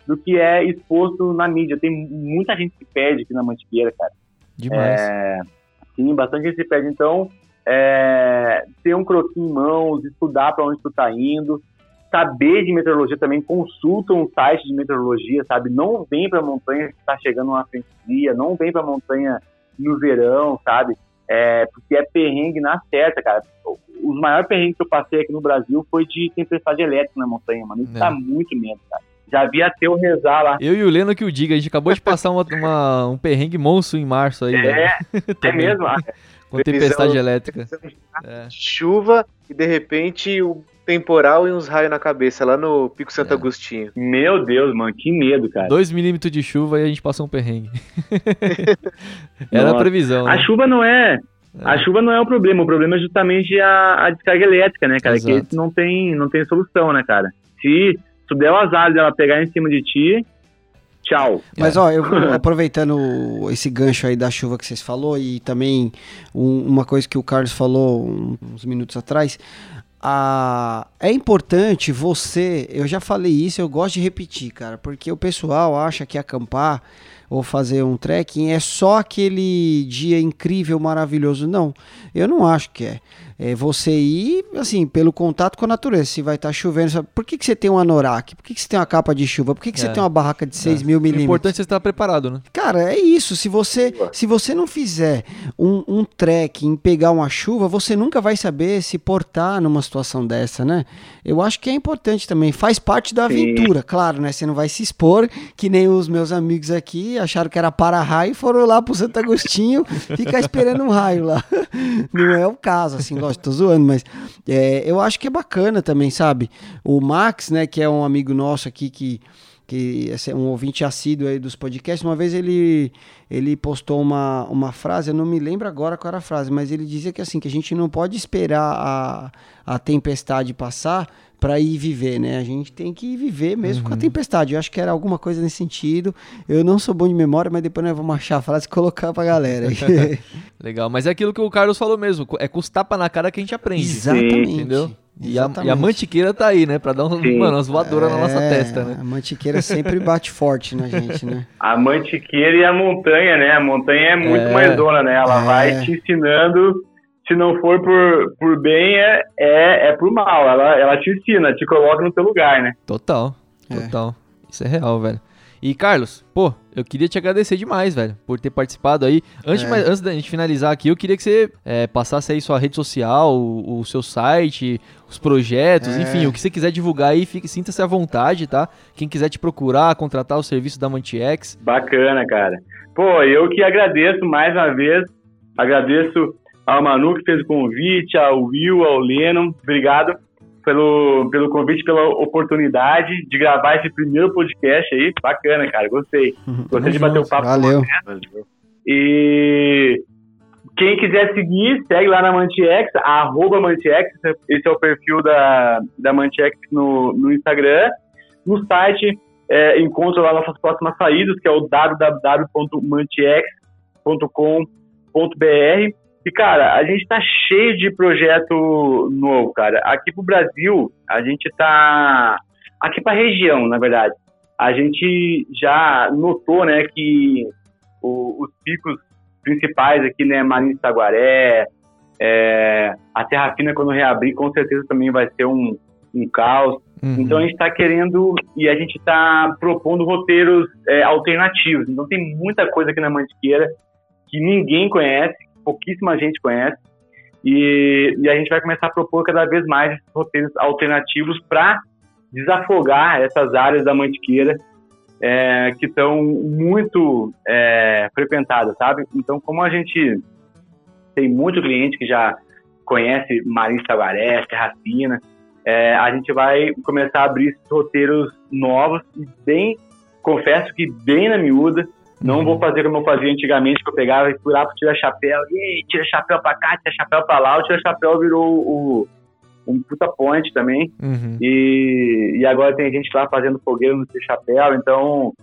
Speaker 3: do que é exposto na mídia. Tem muita gente que perde aqui na Mantiqueira, cara.
Speaker 1: Demais. É,
Speaker 3: sim, bastante gente se perde. Então, é, ter um croquis em mãos, estudar para onde tu tá indo, saber de meteorologia também, consulta um site de meteorologia, sabe? Não vem para montanha que está chegando uma frente fria, não vem para montanha no verão, sabe? É, porque é perrengue na certa, cara. Os maiores perrengues que eu passei aqui no Brasil foi de tempestade elétrica na montanha, mano. Isso é. tá muito medo, cara. Já vi até o rezar lá.
Speaker 1: Eu e o Leno que o diga, a gente acabou de passar uma, uma, um perrengue monstro em março aí.
Speaker 3: É, é mesmo.
Speaker 1: Com tempestade elétrica.
Speaker 5: É. Chuva e de repente o temporal e uns raios na cabeça lá no Pico Santo é. Agostinho.
Speaker 3: Meu Deus, mano, que medo, cara.
Speaker 1: 2 milímetros de chuva e a gente passou um perrengue. Era Nossa. a previsão.
Speaker 3: A né? chuva não é. É. A chuva não é o problema, o problema é justamente a, a descarga elétrica, né, cara? Exato. Que não tem, não tem solução, né, cara? Se tu der o azar dela pegar em cima de ti, tchau.
Speaker 4: Mas, ó, eu aproveitando esse gancho aí da chuva que vocês falou e também um, uma coisa que o Carlos falou uns minutos atrás, a, é importante você, eu já falei isso, eu gosto de repetir, cara, porque o pessoal acha que acampar ou fazer um trekking é só aquele dia incrível, maravilhoso. Não, eu não acho que é é você ir, assim, pelo contato com a natureza. Se vai estar tá chovendo, sabe? por que, que você tem um anorak? Por que, que você tem uma capa de chuva? Por que, que é. você tem uma barraca de 6 é. mil milímetros? O
Speaker 1: importante é você estar preparado, né?
Speaker 4: Cara, é isso. Se você, se você não fizer um, um trek em pegar uma chuva, você nunca vai saber se portar numa situação dessa, né? Eu acho que é importante também. Faz parte da aventura, Sim. claro, né? Você não vai se expor, que nem os meus amigos aqui acharam que era para-raio e foram lá pro Santo Agostinho ficar esperando um raio lá. Não é o caso, assim, lógico, tô zoando, mas é, eu acho que é bacana também, sabe? O Max, né, que é um amigo nosso aqui que que é um ouvinte assíduo aí dos podcasts, uma vez ele, ele postou uma, uma frase, eu não me lembro agora qual era a frase, mas ele dizia que assim, que a gente não pode esperar a, a tempestade passar para ir viver, né? A gente tem que viver mesmo uhum. com a uhum. tempestade. Eu acho que era alguma coisa nesse sentido. Eu não sou bom de memória, mas depois nós vamos achar a frase e colocar pra galera.
Speaker 1: Legal, mas é aquilo que o Carlos falou mesmo, é com os tapas na cara que a gente aprende.
Speaker 4: Exatamente.
Speaker 1: Entendeu? E a, e a, mantiqueira tá aí, né? Pra dar um, mano, umas voadoras é, na nossa é, testa, né?
Speaker 4: A mantiqueira sempre bate forte na gente, né?
Speaker 3: A mantiqueira e a montanha, né? A montanha é muito é, mais dona, né? Ela é. vai te ensinando se não for por, por bem, é, é, é por mal. Ela, ela te ensina, te coloca no teu lugar, né?
Speaker 1: Total, é. total. Isso é real, velho. E Carlos, pô, eu queria te agradecer demais, velho, por ter participado aí. Antes, é. mas, antes da gente finalizar aqui, eu queria que você é, passasse aí sua rede social, o, o seu site, os projetos, é. enfim, o que você quiser divulgar aí, sinta-se à vontade, tá? Quem quiser te procurar, contratar o serviço da Mantiex.
Speaker 3: Bacana, cara. Pô, eu que agradeço mais uma vez, agradeço ao Manu que fez o convite, ao Will, ao Lennon. Obrigado pelo, pelo convite, pela oportunidade de gravar esse primeiro podcast aí. Bacana, cara. Gostei. Gostei de bater o papo
Speaker 4: Valeu.
Speaker 3: com você. E quem quiser seguir, segue lá na Mantiex, arroba Mantiex, esse é o perfil da, da Mantiex no, no Instagram. No site, é, encontra lá nossas próximas saídas, que é o www.mantiex.com.br. E, cara, a gente tá cheio de projeto novo, cara. Aqui pro Brasil, a gente tá. Aqui pra região, na verdade. A gente já notou, né, que o, os picos principais aqui, né, Marinho Saguaré, é, a Terra Fina, quando reabrir, com certeza também vai ser um, um caos. Uhum. Então a gente está querendo e a gente está propondo roteiros é, alternativos. Então tem muita coisa aqui na Mantiqueira que ninguém conhece, pouquíssima gente conhece. E, e a gente vai começar a propor cada vez mais roteiros alternativos para desafogar essas áreas da Mantiqueira é, que estão muito é, frequentadas, sabe? Então, como a gente tem muito cliente que já conhece Marinho Tabaré, Terra Fina, é, a gente vai começar a abrir esses roteiros novos e bem, confesso que bem na miúda, não vou fazer como eu fazia antigamente, que eu pegava e fui lá para tirar chapéu, e tira chapéu para cá, tira chapéu para lá, o tira chapéu virou o, um puta point também. Uhum. E, e agora tem gente lá fazendo fogueira no tira chapéu, então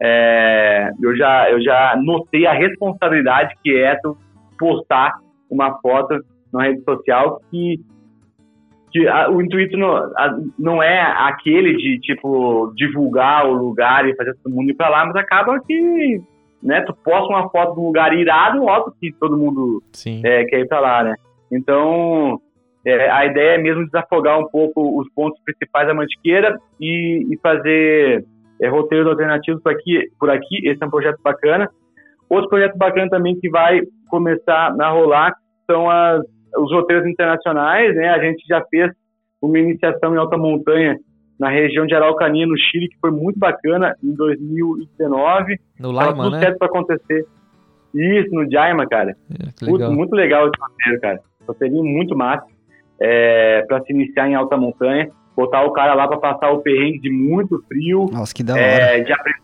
Speaker 3: é, eu, já, eu já notei a responsabilidade que é tu postar uma foto na rede social que que a, o intuito não, a, não é aquele de, tipo, divulgar o lugar e fazer todo mundo ir pra lá, mas acaba que, né, tu posta uma foto um lugar irado, óbvio que todo mundo é, quer ir pra lá, né? Então, é, a ideia é mesmo desafogar um pouco os pontos principais da Mantiqueira e, e fazer é, roteiros alternativos por aqui, por aqui. Esse é um projeto bacana. Outro projeto bacana também que vai começar a rolar são as os roteiros internacionais, né? A gente já fez uma iniciação em alta montanha na região de Araucania, no Chile, que foi muito bacana em 2019.
Speaker 1: No Lima, tudo
Speaker 3: né? certo para acontecer. Isso, no Jaima, cara. É, legal. Muito, muito legal esse roteiro, cara. Roteirinho muito massa. É, para se iniciar em alta montanha. Botar o cara lá para passar o perrengue de muito frio.
Speaker 4: Nossa, que da hora. É,
Speaker 3: de aprender,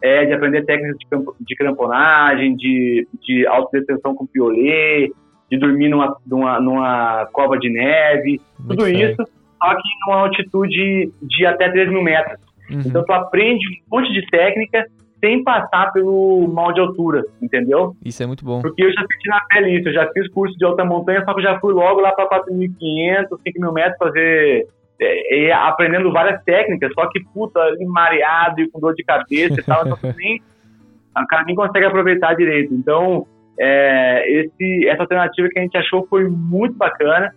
Speaker 3: é, de aprender técnicas de, de cramponagem, de, de autodetenção com piolê, de dormir numa, numa, numa cova de neve. Muito tudo isso, só que numa altitude de até 3 mil metros. Uhum. Então tu aprende um monte de técnica sem passar pelo mal de altura, entendeu?
Speaker 1: Isso é muito bom.
Speaker 3: Porque eu já senti na pele isso, eu já fiz curso de alta montanha, só que eu já fui logo lá para 4.500, 5.000 metros fazer é, aprendendo várias técnicas, só que, puta, mareado e com dor de cabeça e tal, então nem, o cara nem consegue aproveitar direito. Então, é, esse, essa alternativa que a gente achou foi muito bacana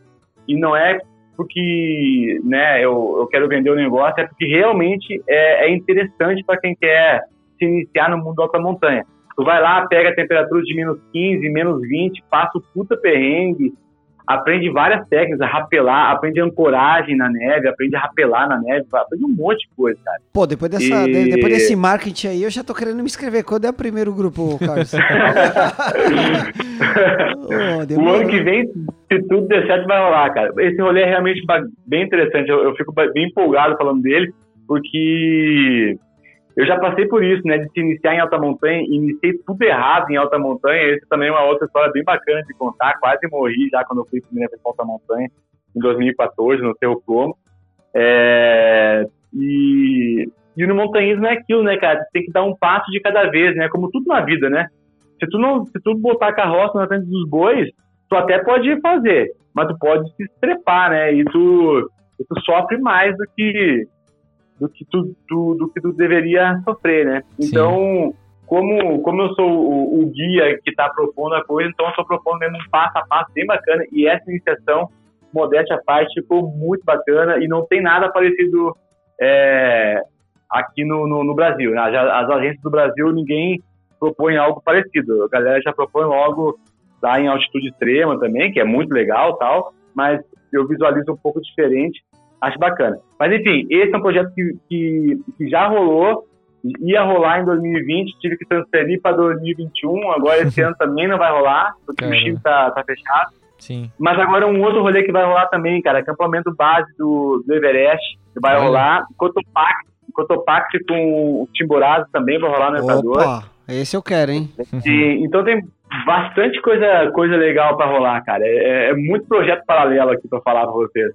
Speaker 3: e não é porque né, eu, eu quero vender o negócio, é porque realmente é, é interessante para quem quer se iniciar no mundo alta montanha. Tu vai lá, pega a temperatura de menos 15, menos 20, passa o puta perrengue, aprende várias técnicas, a rapelar, aprende ancoragem na neve, aprende a rapelar na neve, aprende um monte de coisa, cara.
Speaker 4: Pô, depois, dessa, e... depois desse marketing aí, eu já tô querendo me inscrever. Quando é o primeiro grupo, Carlos?
Speaker 3: oh, o ano que vem, se tudo der certo, vai rolar, cara. Esse rolê é realmente bem interessante, eu, eu fico bem empolgado falando dele, porque eu já passei por isso, né, de se iniciar em alta montanha, iniciei tudo errado em alta montanha, esse também é uma outra história bem bacana de contar, quase morri já quando eu fui primeira vez alta montanha, em 2014, no Cerro Como, é, e, e no montanhismo é aquilo, né, cara, tem que dar um passo de cada vez, né, como tudo na vida, né, se tu não, se tu botar a carroça na frente dos bois, tu até pode fazer, mas tu pode se estrepar, né, e tu, e tu sofre mais do que do que tu, do, do que tu deveria sofrer, né? Então, como, como eu sou o, o guia que está propondo a coisa, então eu estou propondo mesmo um passo a passo bem bacana e essa iniciação, modéstia à parte, ficou muito bacana e não tem nada parecido é, aqui no, no, no Brasil. Né? As, as agências do Brasil, ninguém propõe algo parecido. A galera já propõe logo lá em altitude extrema também, que é muito legal tal, mas eu visualizo um pouco diferente acho bacana. Mas enfim, esse é um projeto que, que, que já rolou, ia rolar em 2020, tive que transferir para 2021, agora esse ano também não vai rolar, porque Caramba. o Chile tá, tá fechado.
Speaker 1: Sim.
Speaker 3: Mas agora um outro rolê que vai rolar também, cara, acampamento base do, do Everest, que vai Olha. rolar, Cotopaxi, Cotopaxi com o Timborazo também vai rolar no Equador.
Speaker 4: Opa, esse eu quero, hein?
Speaker 3: E, então tem bastante coisa, coisa legal para rolar, cara. É, é, muito projeto paralelo aqui para falar para vocês.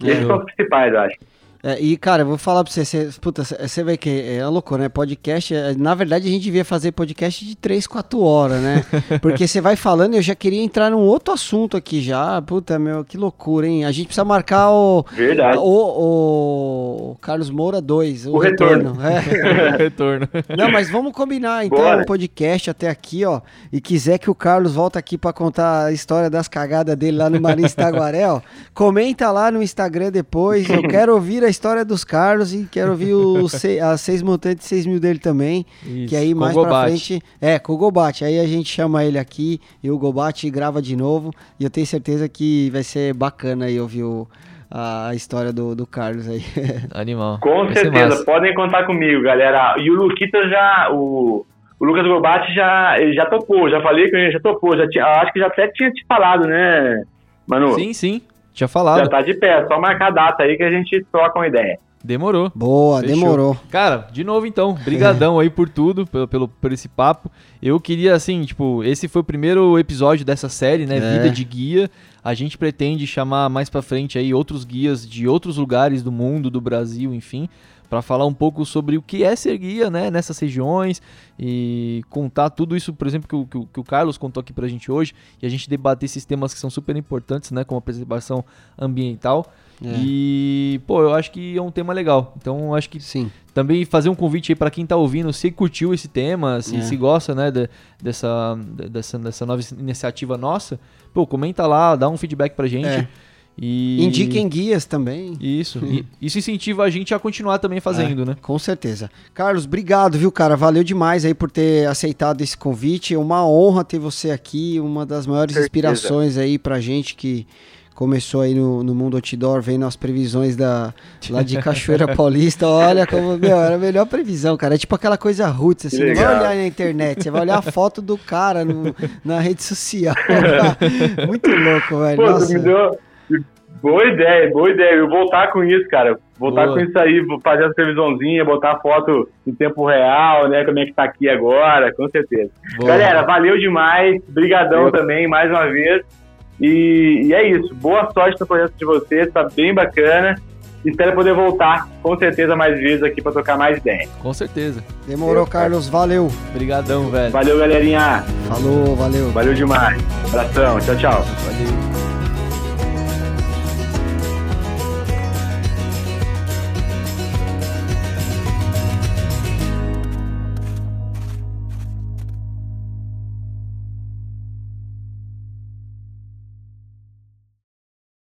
Speaker 3: Esses são os principais, acho.
Speaker 4: É, e, cara, eu vou falar pra você, você puta, você vê que é loucura, né? Podcast, é, na verdade, a gente devia fazer podcast de 3, 4 horas, né? Porque você vai falando, eu já queria entrar num outro assunto aqui já. Puta, meu, que loucura, hein? A gente precisa marcar o.
Speaker 3: Verdade.
Speaker 4: O, o Carlos Moura 2, o,
Speaker 3: o, retorno. retorno.
Speaker 1: É. retorno.
Speaker 4: Não, mas vamos combinar, então, o um podcast até aqui, ó. E quiser que o Carlos volte aqui pra contar a história das cagadas dele lá no Marins Taguaré, ó. Comenta lá no Instagram depois. Eu quero ouvir a história dos Carlos e quero ouvir os as seis montantes seis mil dele também. Isso, que aí mais pra frente. É, com o Gobate. Aí a gente chama ele aqui e o Gobate grava de novo. E eu tenho certeza que vai ser bacana aí ouvir o, a história do, do Carlos aí.
Speaker 1: Animal.
Speaker 3: Com vai certeza, podem contar comigo, galera. E o Luquita já. O, o Lucas Gobate já, ele já topou, já falei que ele já topou, já tinha, acho que já até tinha te falado, né, Manu?
Speaker 1: Sim, sim. Tinha falado. Já
Speaker 3: tá de pé, só marcar a data aí que a gente troca uma ideia.
Speaker 1: Demorou.
Speaker 4: Boa, Fechou. demorou.
Speaker 1: Cara, de novo então, brigadão aí por tudo, pelo, pelo, por esse papo. Eu queria, assim, tipo, esse foi o primeiro episódio dessa série, né, é. Vida de Guia. A gente pretende chamar mais pra frente aí outros guias de outros lugares do mundo, do Brasil, enfim, para falar um pouco sobre o que é ser guia, né, nessas regiões e contar tudo isso, por exemplo, que o, que o, que o Carlos contou aqui pra gente hoje e a gente debater esses temas que são super importantes, né, como a preservação ambiental. É. E, pô, eu acho que é um tema legal. Então, acho que
Speaker 4: Sim.
Speaker 1: também fazer um convite aí para quem tá ouvindo, se curtiu esse tema, se, é. se gosta, né, de, dessa, dessa, dessa nova iniciativa nossa, pô, comenta lá, dá um feedback pra gente. É.
Speaker 4: E... Indiquem guias também.
Speaker 1: Isso. E isso incentiva a gente a continuar também fazendo, é, né?
Speaker 4: Com certeza. Carlos, obrigado, viu, cara? Valeu demais aí por ter aceitado esse convite. É uma honra ter você aqui, uma das maiores inspirações aí pra gente que começou aí no, no mundo outdoor, vendo as previsões da, lá de Cachoeira Paulista. Olha como, meu, era a melhor previsão, cara. É tipo aquela coisa roots, assim, não vai olhar na internet, você vai olhar a foto do cara no, na rede social. Muito louco, velho.
Speaker 3: Pô, Nossa. me deu... Boa ideia, boa ideia. Eu voltar com isso, cara. Voltar boa. com isso aí, fazer as previsãozinhas, botar a foto em tempo real, né? Como é que tá aqui agora, com certeza. Boa. Galera, valeu demais. Brigadão também, mais uma vez. E, e, é isso. Boa sorte no projeto de vocês, tá bem bacana. Espero poder voltar, com certeza, mais vezes aqui para tocar mais ideias.
Speaker 1: Com certeza.
Speaker 4: Demorou, Carlos. Valeu.
Speaker 1: Obrigadão, velho.
Speaker 3: Valeu, galerinha.
Speaker 4: Falou, valeu.
Speaker 3: Valeu demais. Abração. Tchau, tchau.
Speaker 1: Valeu.